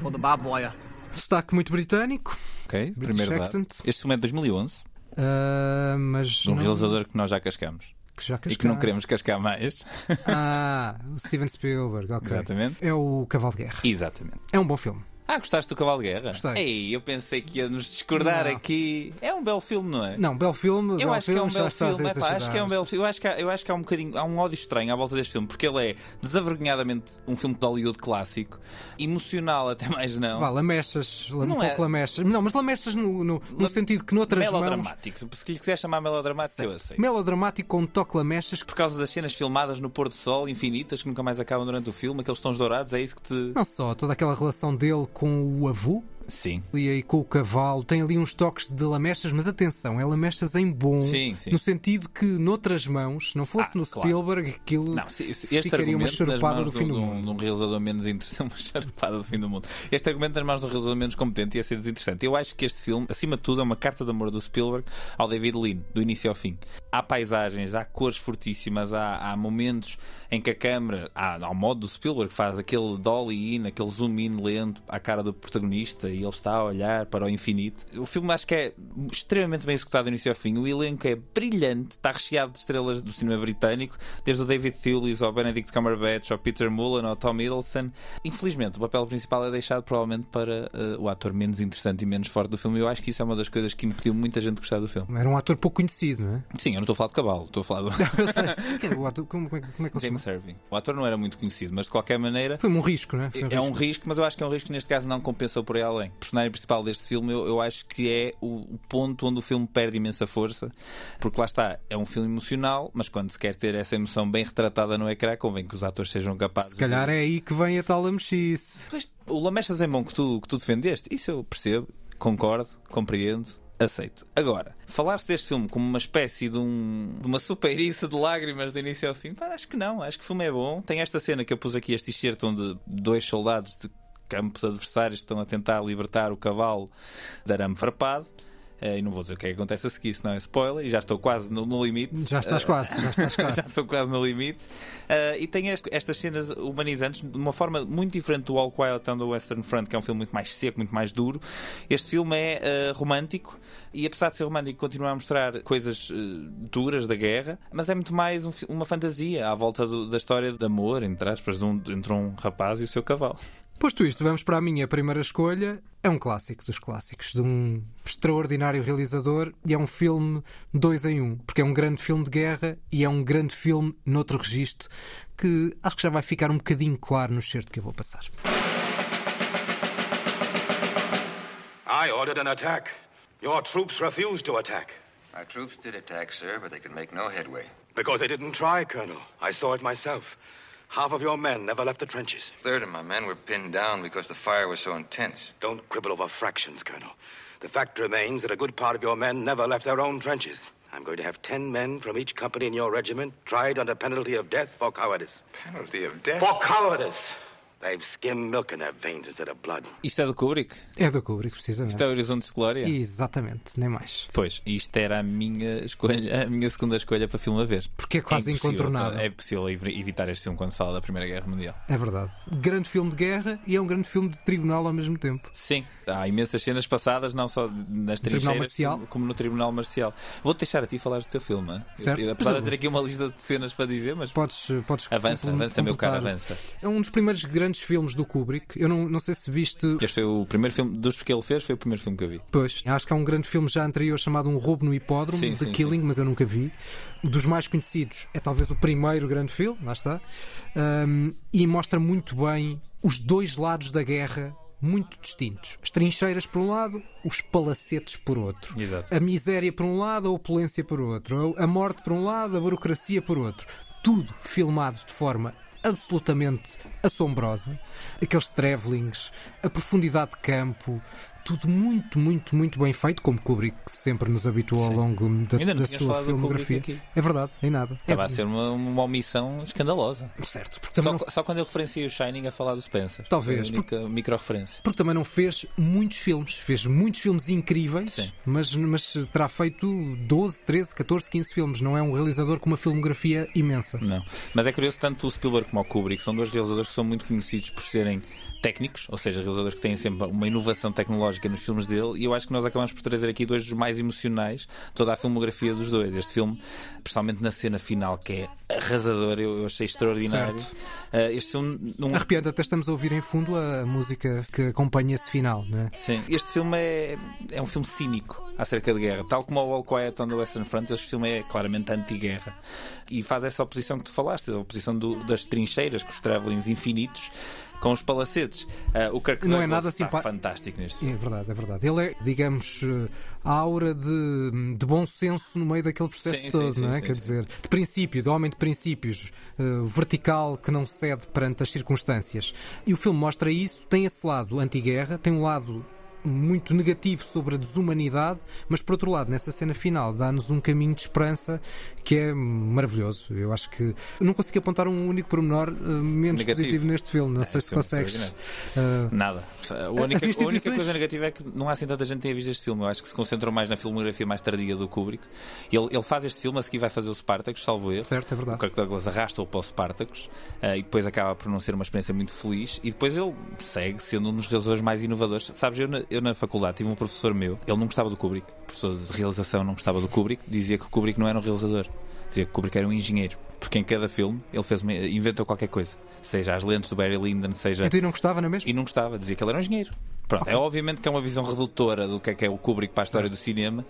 for the barbed wire. Sotaque muito britânico, Ok? British Primeiro dado. Este filme é de 2011, ah, mas. de um não- realizador que nós já cascamos. que já E que não queremos cascar mais. Ah, o Steven Spielberg, ok. Exatamente. É o Cavalo de Guerra. Exatamente. É um bom filme. Ah, gostaste do Cavalo de Guerra? Gostei. Ei, eu pensei que ia nos discordar Não. aqui. É um belo filme, não é? Não, belo filme. Eu belo acho que é um belo filme. Epá, acho que é um belo filme. Eu acho que, há, eu acho que há um bocadinho, há um ódio estranho à volta deste filme, porque ele é desavergonhadamente um filme de Hollywood clássico, emocional até mais não. Vá, lamechas, um Não pouco é- lamechas. Não, mas lamechas no, no, no sentido que noutras mãos... melodramático. Se lhe quiser chamar melodramático, eu aceito. Melodramático com um toque lamechas Por causa das cenas filmadas no pôr do sol, infinitas, que nunca mais acabam durante o filme, aqueles tons dourados, é isso que te. não só, toda aquela relação dele com o avô Sim. e aí com o cavalo, tem ali uns toques de lamechas, mas atenção, é lamechas em bom, Sim, sim. no sentido que noutras mãos, se não fosse Ah, no claro. Spielberg, aquilo Não, se- se- este ficaria uma charupada do fim do um, mundo. de um realizador menos interessante, uma charupada do fim do mundo. Este argumento nas mãos de um realizador menos competente ia ser desinteressante. Eu acho que este filme, acima de tudo, é uma carta de amor do Spielberg ao David Lean, do início ao fim. Há paisagens, há cores fortíssimas, há, há momentos em que a câmera, há, ao modo do Spielberg, faz aquele dolly in, aquele zoom in lento à cara do protagonista e ele está a olhar para o infinito. O filme acho que é extremamente bem executado do início ao fim. O elenco é brilhante, está recheado de estrelas do cinema britânico, desde o David Thewlis ao Benedict Cumberbatch, ao Peter Mullen, ao Tom Hiddleston. Infelizmente, o papel principal é deixado provavelmente para eh, o ator menos interessante e menos forte do filme. Eu acho que isso é uma das coisas que impediu muita gente de gostar do filme. Era um ator pouco conhecido, não é? Sim, eu não estou a falar de cavalo, estou a falar do é o ator? Como, como é, que- como é que ele se James? Irving. O ator não era muito conhecido, mas de qualquer maneira. Foi um risco, não é? Foi É um risco, mas eu acho que é um risco que neste caso não compensou por aí além. O personagem principal deste filme, eu, eu acho que é o, o ponto onde o filme perde imensa força, porque lá está, é um filme emocional, mas quando se quer ter essa emoção bem retratada no ecrã, convém que os atores sejam capazes. Se calhar de... é aí que vem a tal lamechice. Pois, o Lamechas em bom que tu, que tu defendeste, isso eu percebo, concordo, compreendo. aceito. Agora, falar-se deste filme como uma espécie de, um, de uma superícia de lágrimas do início ao fim, pá, acho que não. Acho que o filme é bom. Tem esta cena que eu pus aqui, este t-shirt onde dois soldados de campos adversários estão a tentar libertar o cavalo de arame farpado. Eh, e não vou dizer o que é que acontece a seguir, senão é spoiler, e já estou quase no, no limite. Já estás Eh, quase, já estás quase. já estou quase no limite. Eh, e tem este- estas cenas humanizantes de uma forma muito diferente do All Quiet on the Western Front, que é um filme muito mais seco, muito mais duro. Este filme é romântico e, apesar de ser romântico, continua a mostrar coisas duras da guerra, mas é muito mais um uma fantasia à volta do- da história de amor, entre aspas, de um- entre um rapaz e o seu cavalo. Posto isto, vamos para a minha primeira escolha. É um clássico dos clássicos, de um extraordinário realizador e é um filme dois em um, porque é um grande filme de guerra e é um grande filme noutro registro que acho que já vai ficar um bocadinho claro no certo que eu vou passar. I ordered an attack. Your troops refused to attack. Our troops did attack, sir, but they could make no headway. Because they didn't try, Colonel. I saw it myself. Half of your men never left the trenches. A third of my men were pinned down because the fire was so intense. Don't quibble over fractions, Colonel. The fact remains that a good part of your men never left their own trenches. I'm going to have ten men from each company in your regiment tried under penalty of death for cowardice. Penalty of death? For cowardice! They've skim milk in their veins instead of blood. Isto é do Kubrick? É do Kubrick, precisamente. Isto é Horizontes de Glória? Exatamente, nem mais. Pois, isto era a minha escolha, a minha segunda escolha para filme a ver. Porque é quase impossível, incontornável. É possível ev- evitar este filme quando se fala da Primeira Guerra Mundial. É verdade. Grande filme de guerra e é um grande filme de tribunal ao mesmo tempo. Sim, há imensas cenas passadas, não só nas Tribunal trincheiras, Marcial. como, como no Tribunal Marcial. Vou-te deixar a ti falar do teu filme. Certo. Eu, apesar Mas de ter aqui uma lista de cenas para dizer, mas Podes, podes avança, avança, meu caro, avança. É um dos primeiros grandes filmes do Kubrick. Eu não, não sei se viste. Este foi o primeiro filme, dos que ele fez, foi o primeiro filme que eu vi. Pois, acho que há um grande filme já anterior chamado Um Roubo no Hipódromo, Sim, The sim, Killing, mas eu nunca vi. Dos mais conhecidos, é talvez o primeiro grande filme, lá está. Um, e mostra muito bem os dois lados da guerra muito distintos. As trincheiras por um lado, os palacetes por outro. Exato. A miséria por um lado, a opulência por outro. A morte por um lado, a burocracia por outro. Tudo filmado de forma absolutamente assombrosa. Aqueles travelings, a profundidade de campo, tudo muito, muito, muito bem feito, como Kubrick sempre nos habituou ao Sim. longo da, Ainda não da sua filmografia. É verdade, em nada. Estava é, a ser uma, uma omissão escandalosa. Certo, porque Só, não- só quando eu referenciei o Shining a falar do Spencer. Talvez, única micro-referência. Porque também não fez muitos filmes. Fez muitos filmes incríveis, Sim. mas, mas terá feito 12, 13, 14, 15 filmes. Não é um realizador com uma filmografia imensa. Não. Mas é curioso, tanto o Spielberg como o Kubrick são dois realizadores que são muito conhecidos por serem técnicos, ou seja, realizadores que têm sempre uma inovação tecnológica nos filmes dele, e eu acho que nós acabamos por trazer aqui dois dos mais emocionais, toda a filmografia dos dois. Este filme, principalmente na cena final, que é arrasador, eu, eu achei extraordinário. Uh, este filme não, Arrepiante, até estamos a ouvir em fundo a música que acompanha esse final, não é? Sim, este filme é, é um filme cínico acerca de guerra. Tal como o All Quiet on the Western Front, este filme é claramente anti-guerra. E faz essa oposição que tu falaste, a oposição do- das trincheiras, com os travelings infinitos, com os palacetes. Ah, o Kirk Não é nada está simpa- fantástico neste filme. É verdade, é verdade. Ele é, digamos, eh, a aura de, de bom senso no meio daquele processo Sim, todo, sim, não é? sim, Quer dizer, de princípio, de homem de princípios, eh, vertical que não cede perante as circunstâncias. E o filme mostra isso, tem esse lado anti-guerra, tem um lado muito negativo sobre a desumanidade, mas por outro lado, nessa cena final, dá-nos um caminho de esperança que é maravilhoso. Eu acho que não consigo apontar um único pormenor eh, menos Negativo. positivo neste filme. Não É, sei se consegues. eh, Nada. A única, As a única instituições- coisa negativa é que não há assim tanta gente que tenha visto este filme. Eu acho que se concentrou mais na filmografia mais tardia do Kubrick. Ele, ele faz este filme, a seguir vai fazer o Spartacus, salvo erro. Certo, é verdade. O Kirk Douglas arrasta-o para o Spartacus eh, e depois acaba por não ser uma experiência muito feliz. E depois ele segue sendo um dos realizadores mais inovadores. Sabes, eu na, eu na faculdade tive um professor meu, ele não gostava do Kubrick, professor de realização não gostava do Kubrick, dizia que o Kubrick não era um realizador, dizia que Kubrick era um engenheiro. Porque em cada filme ele fez uma- inventou qualquer coisa, seja as lentes do Barry Lyndon, seja. Então e não gostava, não é mesmo? E não gostava, dizia que ele era um engenheiro. Pronto, é obviamente que é uma visão redutora do que é que é o Kubrick para a história do cinema.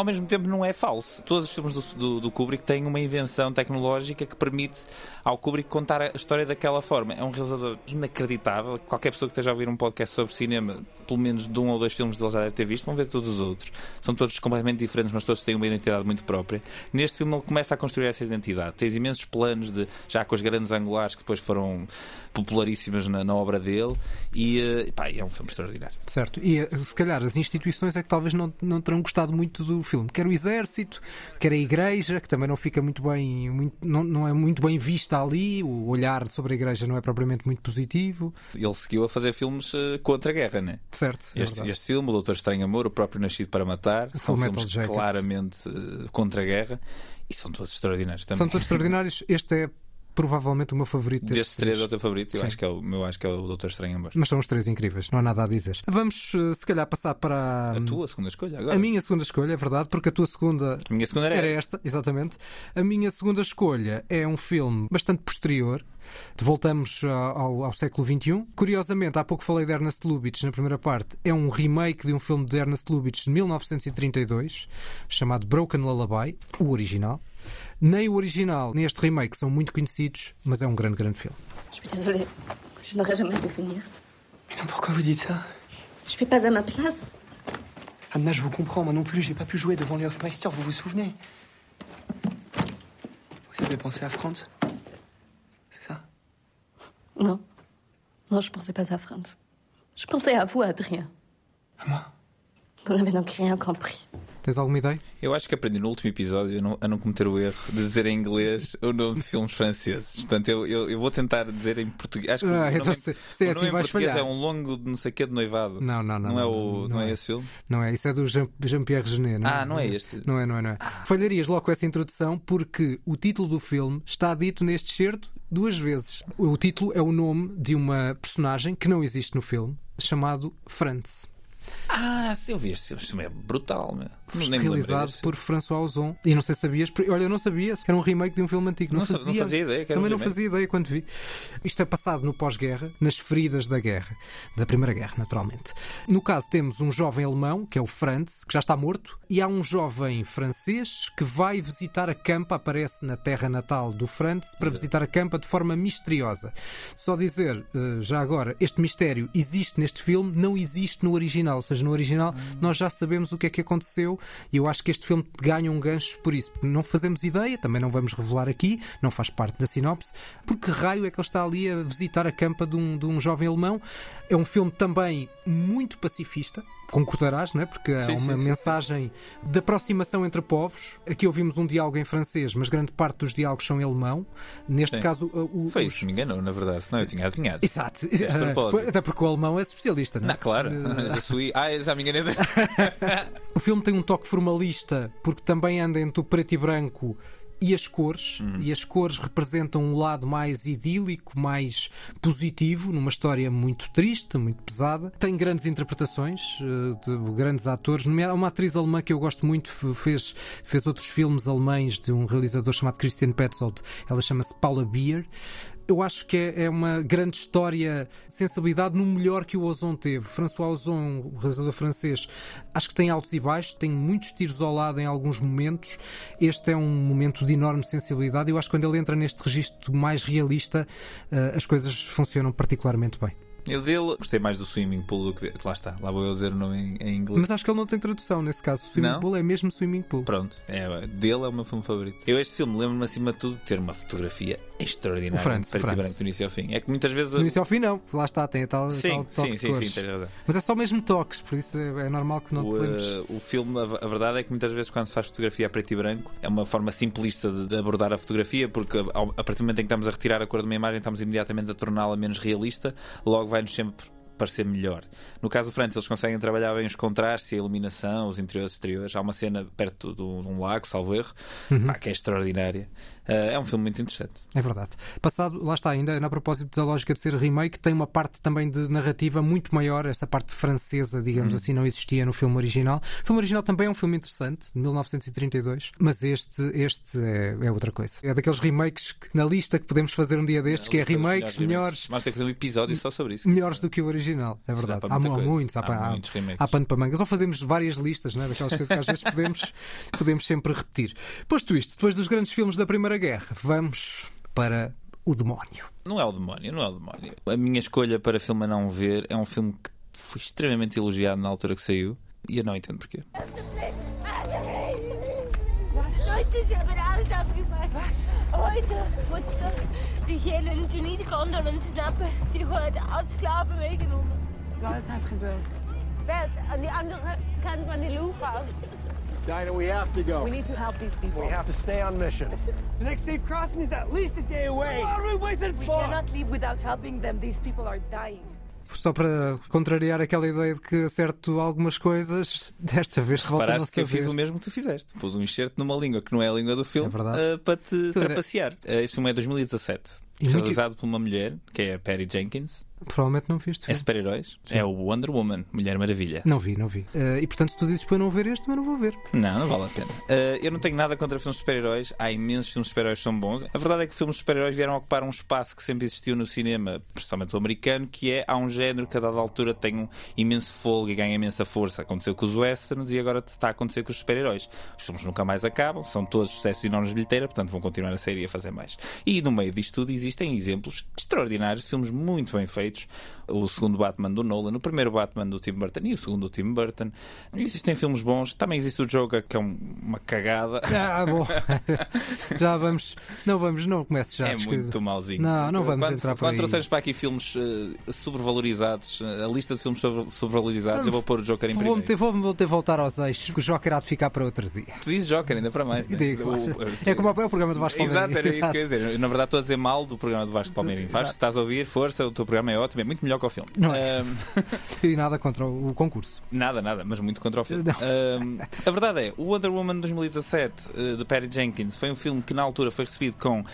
Ao mesmo tempo não é falso. Todos os filmes do, do, do, Kubrick têm uma invenção tecnológica que permite ao Kubrick contar a história daquela forma. É um realizador inacreditável. Qualquer pessoa que esteja a ouvir um podcast sobre cinema, pelo menos de um ou dois filmes dele já deve ter visto, vão ver todos os outros. São todos completamente diferentes, mas todos têm uma identidade muito própria. Neste filme ele começa a construir essa identidade. Tens imensos planos de já com as grandes angulares que depois foram popularíssimas na, na obra dele e uh, pá, é um filme extraordinário. Certo. E uh, se calhar as instituições é que talvez não, não terão gostado muito do filme. Quer o exército, quer a igreja, que também não fica muito bem, muito, não, não é muito bem vista ali. O olhar sobre a igreja não é propriamente muito positivo. Ele seguiu a fazer filmes uh, contra a guerra, né? Certo. É este, este filme, O Doutor Estranho Amor, O Próprio Nascido para Matar, são filmes claramente contra a guerra e são todos extraordinários também. São todos extraordinários. Este é provavelmente o meu favorito desses três. é o teu favorito? Eu acho, que é o, meu acho que é o Doutor Estranho ambos. Mas são os três incríveis, não há nada a dizer. Vamos, eh, se calhar, passar para. A tua segunda escolha agora. A minha segunda escolha, é verdade, porque a tua segunda. A minha segunda era, era esta. esta. Exatamente. A minha segunda escolha é um filme bastante posterior. Voltamos ao, ao, século XXI. Curiosamente, há pouco falei de Ernest Lubitsch na primeira parte. É um remake de um filme de Ernest Lubitsch de 1932, chamado Broken Lullaby, o original. Nem o original, nem este remake são muito conhecidos, mas é um grande, grande filme. Je suis désolée. Je n'aurais jamais pu finir. Mais non, pourquoi vous dites ça Je suis pas à ma place. Anna, je vous comprends. Moi non plus, j'ai pas pu jouer devant les Hofmeister, vous vous souvenez? Vous avez pensé à Franz? C'est ça? Non. Non, je pensais pas à Franz. Je pensais à vous, Adrien. À moi? Vous n'avez donc rien compris. Tens alguma ideia? Eu acho que aprendi no último episódio a não, a não cometer o erro de dizer em inglês o nome de filmes franceses. Portanto, eu, eu, eu, vou tentar dizer em português. Acho que ah, o então, se, se é assim, em português falhar. é um longo de não sei que de noivado. Não, não, não. Não, é, o, não, não é, é esse filme? Não é, isso é do Jean-Pierre Jean Genet. Não, ah, não é este. Não é, não é, não é. Ah. Falharias logo com essa introdução porque o título do filme está dito neste certo duas vezes. O título é o nome de uma personagem que não existe no filme, chamado Franz. Ah, se eu vi este filme, é brutal, meu. Realizado por François Ozon. E não sei se sabias, olha, eu não sabia, era um remake de um filme antigo. Não, não fazia, não fazia ideia. Também um não fazia ideia quando vi. Isto é passado no pós-guerra, nas feridas da guerra, da Primeira Guerra, naturalmente. No caso, temos um jovem alemão, que é o Franz, que já está morto, e há um jovem francês que vai visitar a campa, aparece na terra natal do Franz, para Exato. visitar a campa de forma misteriosa. Só dizer, eh, já agora, este mistério existe neste filme, não existe no original, ou seja, no original nós já sabemos o que é que aconteceu e eu acho que este filme ganha um gancho por isso. Não fazemos ideia, também não vamos revelar aqui, não faz parte da sinopse, porque raio é que ele está ali a visitar a campa de um, de um jovem alemão. É um filme também muito pacifista, concordarás, não é? Porque há uma sim, mensagem sim. de aproximação entre povos. Aqui ouvimos um diálogo em francês, mas grande parte dos diálogos são em alemão. Neste caso, o. Foi isso, me enganou, na verdade, senão eu tinha adivinhado. Exato. Até porque o alemão é especialista, não é? Não, claro. já fui... Ah, já me enganei. o filme tem um toque formalista, porque também anda entre o preto e branco e as cores, uhum. e as cores representam um lado mais idílico, mais positivo, numa história muito triste, muito pesada. Tem grandes interpretações eh, de grandes atores. Há uma atriz alemã que eu gosto muito, fez, fez outros filmes alemães de um realizador chamado Christian Petzold. Ela chama-se Paula Beer eu acho que é, é, uma grande história, sensibilidade no melhor que o Ozon teve. François Ozon, o realizador francês, acho que tem altos e baixos, tem muitos tiros ao lado em alguns momentos. Este é um momento de enorme sensibilidade. Eu acho que quando ele entra neste registro mais realista, uh, as coisas funcionam particularmente bem. Eu dele gostei mais do swimming pool do que. Lá está, lá vou eu dizer o nome em, em, inglês. Mas acho que ele não tem tradução nesse caso. O swimming não? pool é mesmo swimming pool. Pronto, é, dele é o meu filme favorito. Eu este filme lembro-me acima de tudo de ter uma fotografia extraordinária. O France, para branco do início ao fim. É que muitas vezes. Do início ao fim não, lá está, tem a tal, sim, tal toque sim, sim, sim, tens razão. Mas é só mesmo toques, por isso é, é normal que não o, te lembres. Uh, o filme, a, a, verdade é que muitas vezes quando se faz fotografia a preto e branco, é uma forma simplista de, de abordar a fotografia, porque ao, a partir do momento em que estamos a retirar a cor de uma imagem, estamos imediatamente a torná-la menos realista, logo vai-nos sempre parecer melhor. No caso do Francis, eles conseguem trabalhar bem os contrastes e a iluminação, os interiores e exteriores. Há uma cena perto de um lago, salvo erro, uhum. pá, que é extraordinária. Uh, é um filme muito interessante. É verdade. Passado, lá está, ainda na propósito da lógica de ser remake, tem uma parte também de narrativa muito maior. Essa parte francesa, digamos hum. assim, não existia no filme original. O filme original também é um filme interessante, de 1932, mas este, este é, é outra coisa. É daqueles remakes que, na lista que podemos fazer um dia destes, que é remakes melhores. melhores Mas tem que fazer um episódio só sobre isso. Melhores do que o original original, é verdade. Há, há coisa. muitos, há, Há há- muitos remakes. há pano para mangas. Ou fazemos várias listas, não é? daquelas coisas que às vezes podemos, podemos sempre repetir. Posto isto, depois dos grandes filmes da Primeira Guerra, vamos para o demónio. Não é o demónio, não é o demónio. A minha escolha para filme a não ver é um filme que foi extremamente elogiado na altura que saiu e eu não entendo porquê. Nooit ze diegene die niet konden ontsnappen, die worden als slaven meegenomen. Wat is dat gebeurd? Bert, aan die andere kant van die Louvre. Dinah, we have to go. We need to help these people. We have to stay on mission. The next safe crossing is at least a day away. What are we waiting We for? cannot leave without helping them. These people are dying. Só para contrariar aquela ideia de que acerto algumas coisas, desta vez Reparaste que eu fiz o mesmo que tu fizeste. Pus um enxerto numa língua que não é a língua do filme eh, para te trapacear. Eh, Este filme é 2017. E muito- Realizado por uma mulher, que é a Patty Jenkins. Provavelmente não viste É filme. super-heróis. É o Wonder Woman, Mulher Maravilha. Não vi, não vi. Eh, e portanto, se tu dizes para eu não ver este, mas não vou ver. Não, não vale a pena. Uh, eu não tenho nada contra filmes de super-heróis. Há imensos filmes de super-heróis que são bons. A verdade é que filmes de super-heróis vieram ocupar um espaço que sempre existiu no cinema, principalmente o americano, que é há um género que a dada altura tem um imenso fogo e ganha imensa força. Aconteceu com os westerns e agora está a acontecer com os super-heróis. Os filmes nunca mais acabam, são todos sucessos enormes de bilheteira, portanto vão continuar a sair e a fazer mais. E no meio disto tudo existem exemplos extraordinários, filmes muito bem feitos. O segundo Batman do Nolan, o primeiro Batman do Tim Burton e o segundo do Tim Burton. Existem filmes bons. Também existe o Joker, que é um- uma cagada. Ah, bom. já vamos. Não vamos, não comece já. é muito mauzinho. Não, não vamos quando, entrar por Quando aí. trouxeres para aqui filmes eh, sobrevalorizados, eh, a lista de filmes sobre- sobrevalorizados, eu vou pôr o Joker em Vou primeiro. meter, vou meter voltar aos eixos, porque o Joker há de ficar para outro dia. Tu dizes Joker, ainda para mais. né? Digo, O- é como é o programa do Vasco Palmeirinho. Exato, era isso que eu ia dizer. Na verdade, estou a dizer mal do programa do Vasco Palmeirinho. Faz, se estás a ouvir, força, o teu programa é ótimo, é muito melhor que o filme. Não é. Ahm, E nada contra o concurso. Nada, nada, mas muito contra o filme. Ahm, a verdade é, o Wonder Woman 2017 eh, de Patty Jenkins foi um filme que na altura foi recebido com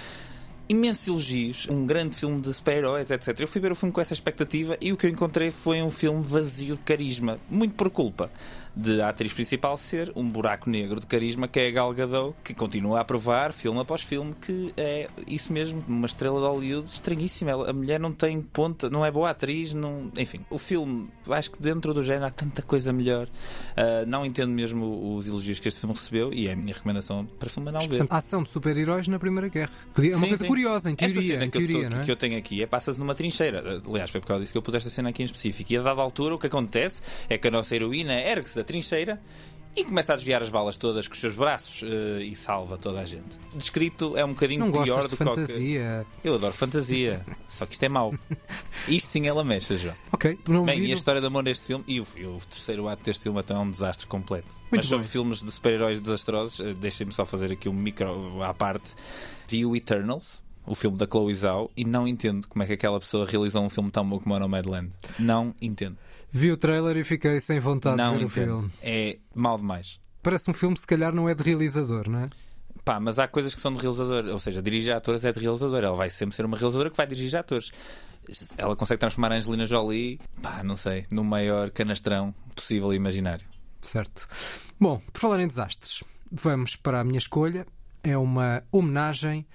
imensos elogios, um grande filme de super-heróis, etc. Eu fui ver o filme com essa expectativa e o que eu encontrei foi um filme vazio de carisma, muito por culpa de a atriz principal ser um buraco negro de carisma que é a Gal Gadot, que continua a provar, filme após filme, que é isso mesmo, uma estrela de Hollywood estranhíssima. Ela- A mulher não tem ponta, não é boa atriz, não... enfim. O filme, acho que dentro do género há tanta coisa melhor. Ah, não entendo mesmo os elogios que este filme recebeu e é a minha recomendação para filme não ver. Ação de super-heróis na Primeira Guerra. Podia- é uma Sim, coisa sim. curiosa, em Esta teoria. cena Em que, eu teoria tô- não é? que eu tenho aqui é passa-se numa trincheira. Aliás, foi por causa disso que eu pus esta cena aqui em específico. E a dada altura, o que acontece é que a nossa heroína ergue-se trincheira e começa a desviar as balas todas com os seus braços eh, e salva toda a gente. Descrito é um bocadinho Não pior do de que fantasia. Eu adoro fantasia, só que isto é mau. Isto sim ela mexe, João. Ok, não Bem, vi, e a história de amor neste filme, e o, e o terceiro ato deste filme então é um desastre completo. Muito Mas sobre filmes de super-heróis desastrosos, eh, deixem-me só fazer aqui um micro à parte. Vi o Eternals, o filme da Chloe Zhao, e não entendo como é que aquela pessoa realizou um filme tão bom como o Nomadland. Não entendo. Vi o trailer e fiquei sem vontade não de ver o entendo. filme. É mal demais. Parece um filme, se calhar, não é de realizador, não é? Pá, mas há coisas que são de realizador, ou seja, dirigir atores é de realizador. Ela vai sempre ser uma realizadora que vai dirigir atores. Ela consegue transformar a Angelina Jolie, pá, não sei, no maior canastrão possível e imaginário. Certo. Bom, por falar em desastres, vamos para a minha escolha. É uma homenagem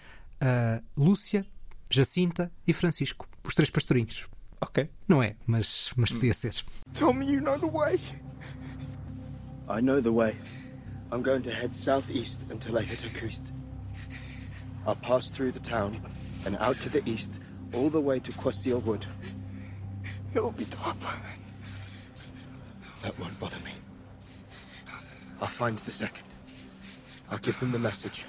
a Lúcia, Jacinta e Francisco, os três pastorinhos. Ok. Não é, mas, mas podia ser. Tell me you know the way. I know the way. I'm going to head southeast until I hit a coast. I'll pass through the town and out to the east, all the way to Quasiel Wood. It'll be dark by then. That won't bother me. I'll find the second. I'll give them the message.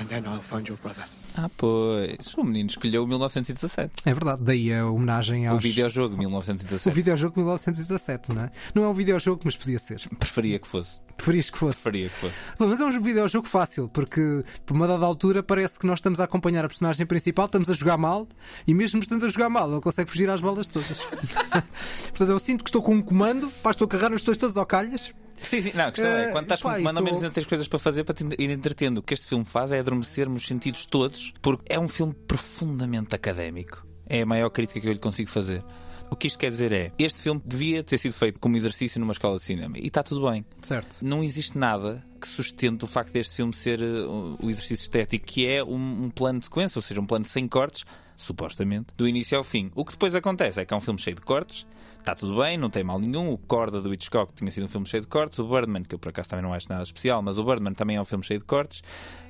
And then I'll find your brother. Ah, pois. O menino escolheu 1917. É verdade, daí a homenagem O aos... videojogo O 1917. videojogo de 1917, não é? Não é um videojogo, mas podia ser. Preferia que fosse. Preferias que fosse. Preferia que fosse. Bom, Mas é um videojogo fácil, porque por uma dada altura parece que nós estamos a acompanhar a personagem principal, estamos a jogar mal, e mesmo estando a jogar mal, ele consegue fugir às balas todas. Portanto, eu sinto que estou com um comando, pá, estou a carregar os dois todos ao calhas. Sim, sim. Não, a questão é, Eh, quando estás com comando, ao menos ainda tens coisas para fazer para te ir entretendo. O que este filme faz é adormecer-me os sentidos todos, porque é um filme profundamente académico. É a maior crítica que eu lhe consigo fazer. O que isto quer dizer é, este filme devia ter sido feito como exercício numa escola de cinema. E está tudo bem. Certo. Não existe nada que sustente o facto deste filme ser uh, o exercício estético, que é um, um plano de sequência, ou seja, um plano sem cortes, supostamente, do início ao fim. O que depois acontece é que é um filme cheio de cortes, está tudo bem, não tem mal nenhum. O Corda do Hitchcock tinha sido um filme cheio de cortes, o Birdman, que eu por acaso também não acho nada especial, mas o Birdman também é um filme cheio de cortes.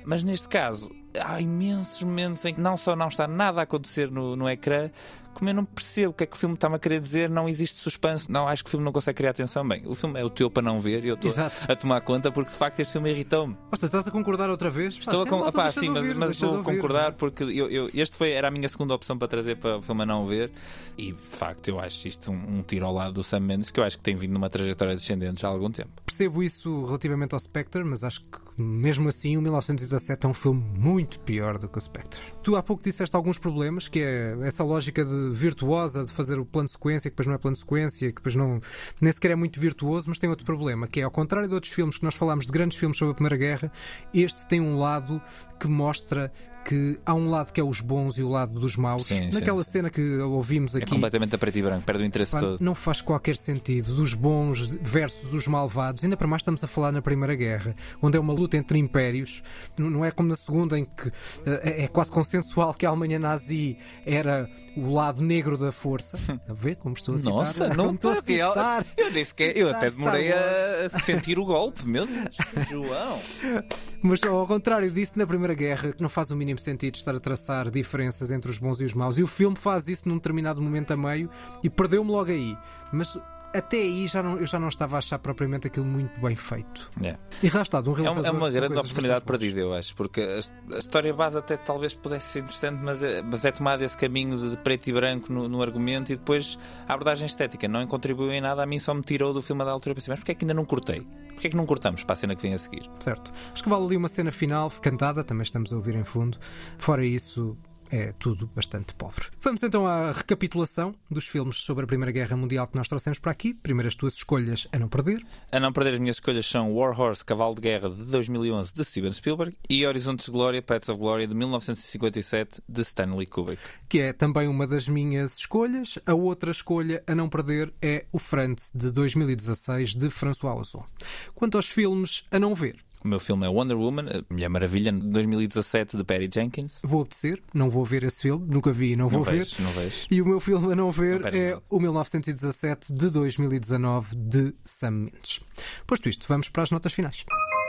Mas neste caso, há imensos momentos em que não só não está nada a acontecer no, no ecrã, como eu não percebo o que é que o filme está-me a querer dizer, não existe suspense, não, acho que o filme não consegue criar atenção. Bem, o filme é o teu para não ver e eu estou a tomar conta porque de facto este filme irritou-me. Ou estás a concordar outra vez? Estou pá, a con... malta, Pá, deixa sim, mas, mas vou ouvir, concordar não porque eu, eu- este foi, era a minha segunda opção para trazer para o filme a não ver e de facto eu acho isto um, um tiro ao lado do Sam Mendes que eu acho que tem vindo numa trajetória descendente já há algum tempo. Percebo isso relativamente ao Spectre, mas acho que mesmo assim o 1917 é um filme muito pior do que o Spectre. Tu há pouco disseste alguns problemas, que é essa lógica de virtuosa de fazer o plano de sequência, que depois não é plano de sequência, que depois não nem sequer é muito virtuoso, mas tem outro problema, que é ao contrário de outros filmes que nós falámos de grandes filmes sobre a Primeira Guerra, este tem um lado que mostra que há um lado que é os bons e o lado dos maus. Sim, sim, Naquela cena que ouvimos É aqui. completamente a preto e branco, perde o interesse Pá, todo. não faz qualquer sentido. Dos bons versus os malvados. Ainda para mais estamos a falar na Primeira Guerra, onde é uma luta entre impérios. Não é como na Segunda, em que eh, é é quase consensual que a Alemanha nazi era o lado negro da força. A ver como estou a citar? Nossa, não estou a citar. Eu, disse que eu até demorei a sentir o golpe, meu Deus, João. Mas ao contrário disso, na Primeira Guerra, que não faz o mínimo sentido estar a traçar diferenças entre os bons e os maus. E o filme faz isso num determinado momento a meio e perdeu-me logo aí. Mas até aí já não, eu já não estava a achar propriamente aquilo muito bem feito. É. E lá está, um É uma, é uma grande oportunidade perdida, eu acho, porque a, a história base até talvez pudesse ser interessante, mas é, mas é tomado esse caminho de, preto e branco no, no argumento e depois a abordagem estética não contribuiu em nada, a mim só me tirou do filme da altura. Pensei, mas porquê é que ainda não cortei? Porquê é que não cortamos para a cena que vem a seguir? Certo. Acho que vale ali uma cena final, cantada, também estamos a ouvir em fundo. Fora isso, é tudo bastante pobre. Vamos então à recapitulação dos filmes sobre a Primeira Guerra Mundial que nós trouxemos para aqui. Primeiro, as tuas escolhas a não perder. A não perder as minhas escolhas são War Horse, Cavalo de Guerra de 2011 de Steven Spielberg e Horizontes de Glória, Pets of Glory de 1957 de Stanley Kubrick. que é também uma das minhas escolhas. A outra escolha a não perder é o France de 2016 de François Ozon. Quanto aos filmes a não ver, O meu filme é Wonder Woman, a Mulher Maravilha de 2017 de Patty Jenkins. vou obedecer, não vou ver esse filme, nunca vi e não vou Não ver. vejo, não vejo. E o meu filme a não ver Não é o 1917 de 2019 de Sam Mendes. Posto isto, vamos para as notas finais.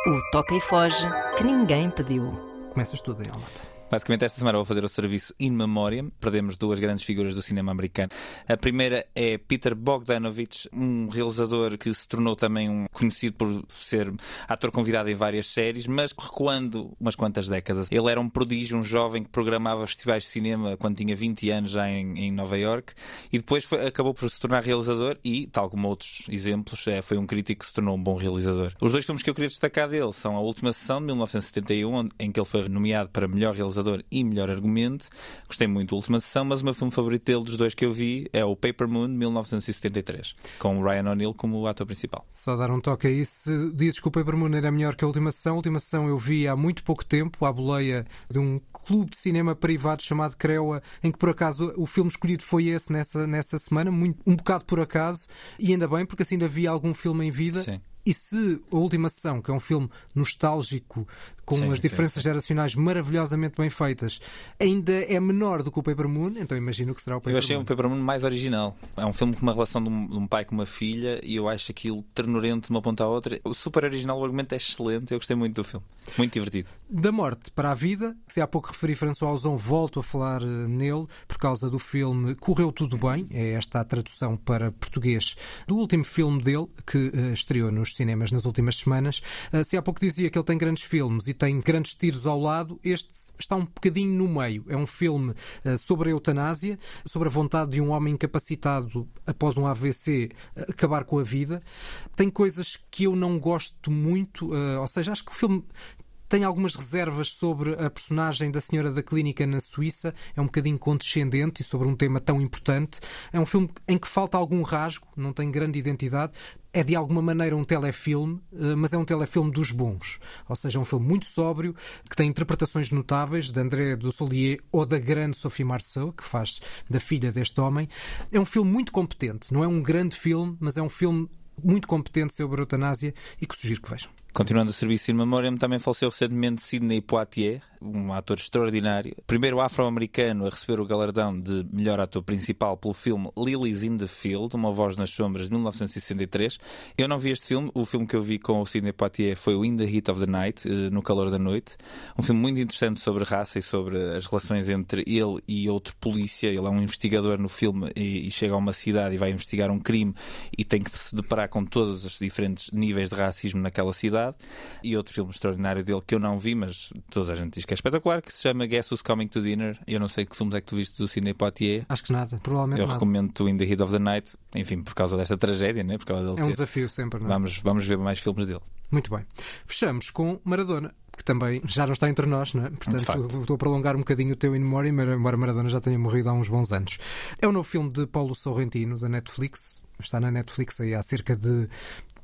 O toca e foge que ninguém pediu. Começas tudo, Daniel Mata. Basicamente, esta semana vou fazer o serviço In Memoriam. Perdemos duas grandes figuras do cinema americano. A primeira é Peter Bogdanovich, um realizador que se tornou também um conhecido por ser ator convidado em várias séries, mas recuando umas quantas décadas. Ele era um prodígio, um jovem que programava festivais de cinema quando tinha 20 anos já em, em Nova York e depois foi- acabou por se tornar realizador e, tal como outros exemplos, é, foi um crítico que se tornou um bom realizador. Os dois filmes que eu queria destacar dele são A Última Sessão, de 1971, onde- em que ele foi nomeado para melhor realizador e melhor argumento. Gostei muito da Última Sessão, mas o meu filme favorito dele, dos dois que eu vi, é o Paper Moon, de 1973, com o Ryan O'Neill como o ator principal. Só dar um toque aí. Se dizes que o Paper Moon era melhor que a última sessão, a última sessão eu vi há muito pouco tempo, à boleia de um clube de cinema privado chamado Creua, em que por acaso o filme escolhido foi esse nessa, nessa semana, muito, um bocado por acaso, e ainda bem, porque assim ainda vi algum filme em vida. Sim. E se a última sessão, que é um filme nostálgico, com Sim, as sim, diferenças sim. geracionais maravilhosamente bem feitas, ainda é menor do que o Paper Moon, então imagino que será o Paper Eu achei Moon. o Paper Moon mais original. É um filme com uma relação de um, de um pai com uma filha e eu acho aquilo ternurento de uma ponta à outra. O super original, o argumento é excelente. Eu gostei muito do filme. Muito divertido. Da morte para a vida, se há pouco referi François Ozon, volto a falar eh, nele por causa do filme Correu Tudo Bem, é esta a tradução para português do último filme dele, que eh, estreou nos cinemas nas últimas semanas. Eh, se há pouco dizia que ele tem grandes filmes e tem grandes tiros ao lado, este está um bocadinho no meio. É um filme eh, sobre a eutanásia, sobre a vontade de um homem incapacitado após um AVC eh, acabar com a vida. Tem coisas que eu não gosto muito, eh, ou seja, acho que o filme tem algumas reservas sobre a personagem da senhora da clínica na Suíça. É um bocadinho condescendente e sobre um tema tão importante. É um filme em que falta algum rasgo, não tem grande identidade. É de alguma maneira um telefilme, eh, mas é um telefilme dos bons. Ou seja, é um filme muito sóbrio, que tem interpretações notáveis de André Dussolier ou da grande Sophie Marceau, que faz da filha deste homem. É um filme muito competente. Não é um grande filme, mas é um filme muito competente sobre a eutanásia e que sugiro que vejam. Continuando o serviço in memoriam, também faleceu recentemente Sidney Poitier, um ator extraordinário. Primeiro afro-americano a receber o galardão de melhor ator principal pelo filme Lilies in the Field, Uma Voz nas Sombras, de 1963. Eu não vi este filme. O filme que eu vi com o Sidney Poitier foi o In the Heat of the Night, eh, No Calor da Noite. Um filme muito interessante sobre raça e sobre as relações entre ele e outro polícia. Ele é um investigador no filme e chega a uma cidade e vai investigar um crime e tem que se deparar com todos os diferentes níveis de racismo naquela cidade. E outro filme extraordinário dele que eu não vi, mas toda a gente diz que é espetacular, que se chama Guess Who's Coming to Dinner. Eu não sei que filmes é que tu viste do Sidney Poitier. Acho que nada, provavelmente Eu nada. recomendo o In the Heat of the Night, enfim, por causa desta tragédia, né? por causa dele É um ter- desafio sempre, não é? Vamos, vamos ver mais filmes dele. Muito bem. Fechamos com Maradona, que também já não está entre nós, não é? Portanto, estou a prolongar um bocadinho o teu in memória, mas embora Maradona já tenha morrido há uns bons anos. É o novo filme de Paulo Sorrentino, da Netflix. Está na Netflix aí há cerca de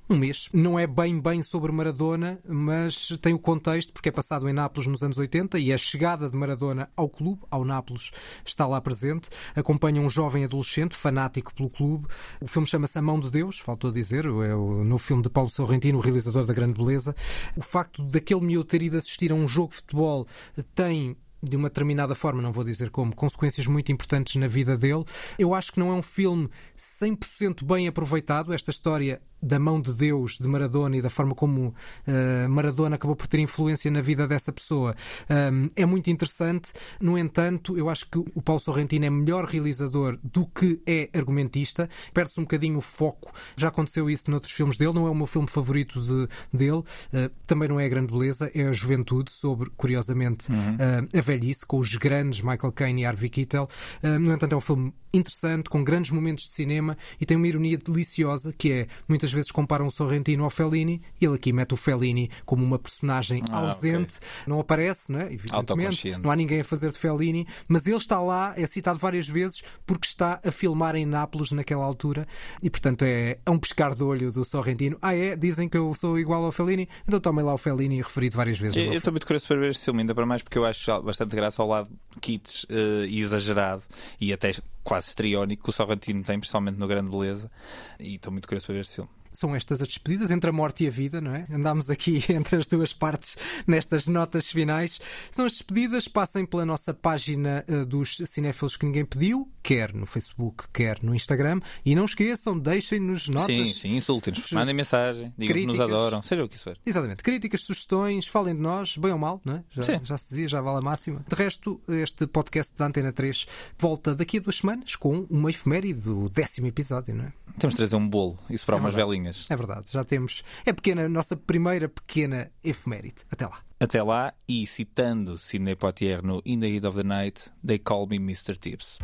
um mês. Não é bem bem sobre Maradona, mas tem o contexto, porque é passado em Nápoles nos anos 80 e a chegada de Maradona ao clube, ao Nápoles, está lá presente. Acompanha um jovem adolescente, fanático pelo clube. O filme chama-se A Mão de Deus, faltou dizer, é o novo filme de Paulo Sorrentino, o realizador da Grande Beleza. O facto daquele miúdo ter ido assistir a um jogo de futebol tem de uma determinada forma, não vou dizer como, consequências muito importantes na vida dele. Eu acho que não é um filme 100% bem aproveitado. Esta história da mão de Deus de Maradona e da forma como uh, Maradona acabou por ter influência na vida dessa pessoa um, é muito interessante. No entanto, eu acho que o Paulo Sorrentino é melhor realizador do que é argumentista. Perde-se um bocadinho o foco. Já aconteceu isso noutros filmes dele. Não é o meu filme favorito de, dele. Uh, também não é a grande beleza. É a juventude sobre, curiosamente, Uhum. uh, a velhice com os grandes Michael Caine e Harvey Keitel. No entanto, é um filme interessante, com grandes momentos de cinema e tem uma ironia deliciosa que é muitas vezes comparam o Sorrentino ao Fellini e ele aqui mete o Fellini como uma personagem Ah, ausente, não aparece, não é? Evidentemente, não há ninguém a fazer de Fellini, mas ele está lá, é citado várias vezes porque está a filmar em Nápoles naquela altura e portanto é, é um pescar de olho do Sorrentino. Ah, é? Dizem que eu sou igual ao Fellini? Então tomem lá o Fellini referido várias vezes. Eu estou muito curioso para ver este filme, ainda para mais porque eu acho bastante graça ao lado kits eh, e exagerado e até quase estriónico que o Sorrentino tem, principalmente no Grande Beleza. E estou muito curioso para ver este filme. São estas as despedidas entre a morte e a vida, não é? Andámos aqui entre as duas partes nestas notas finais. São as despedidas, passem pela nossa página eh, dos cinéfilos que ninguém pediu, quer no Facebook, quer no Instagram. E não esqueçam, deixem-nos notas. Sim, sim, insultem-nos, mandem mensagem, digam que nos adoram, seja o que isso for. Exatamente. Críticas, sugestões, falem de nós, bem ou mal, não é? Já, Sim. já se dizia, já vale a máxima. De resto, este podcast da Antena 3 volta daqui a duas semanas com uma efeméride do décimo episódio, não é? Temos de trazer um bolo e soprar É umas verdade. É verdade, já temos. É pequena, a nossa primeira pequena efeméride. Até lá. Até lá, e citando Sidney Poitier no In the Heat of the Night, They Call Me Mr. Tibbs.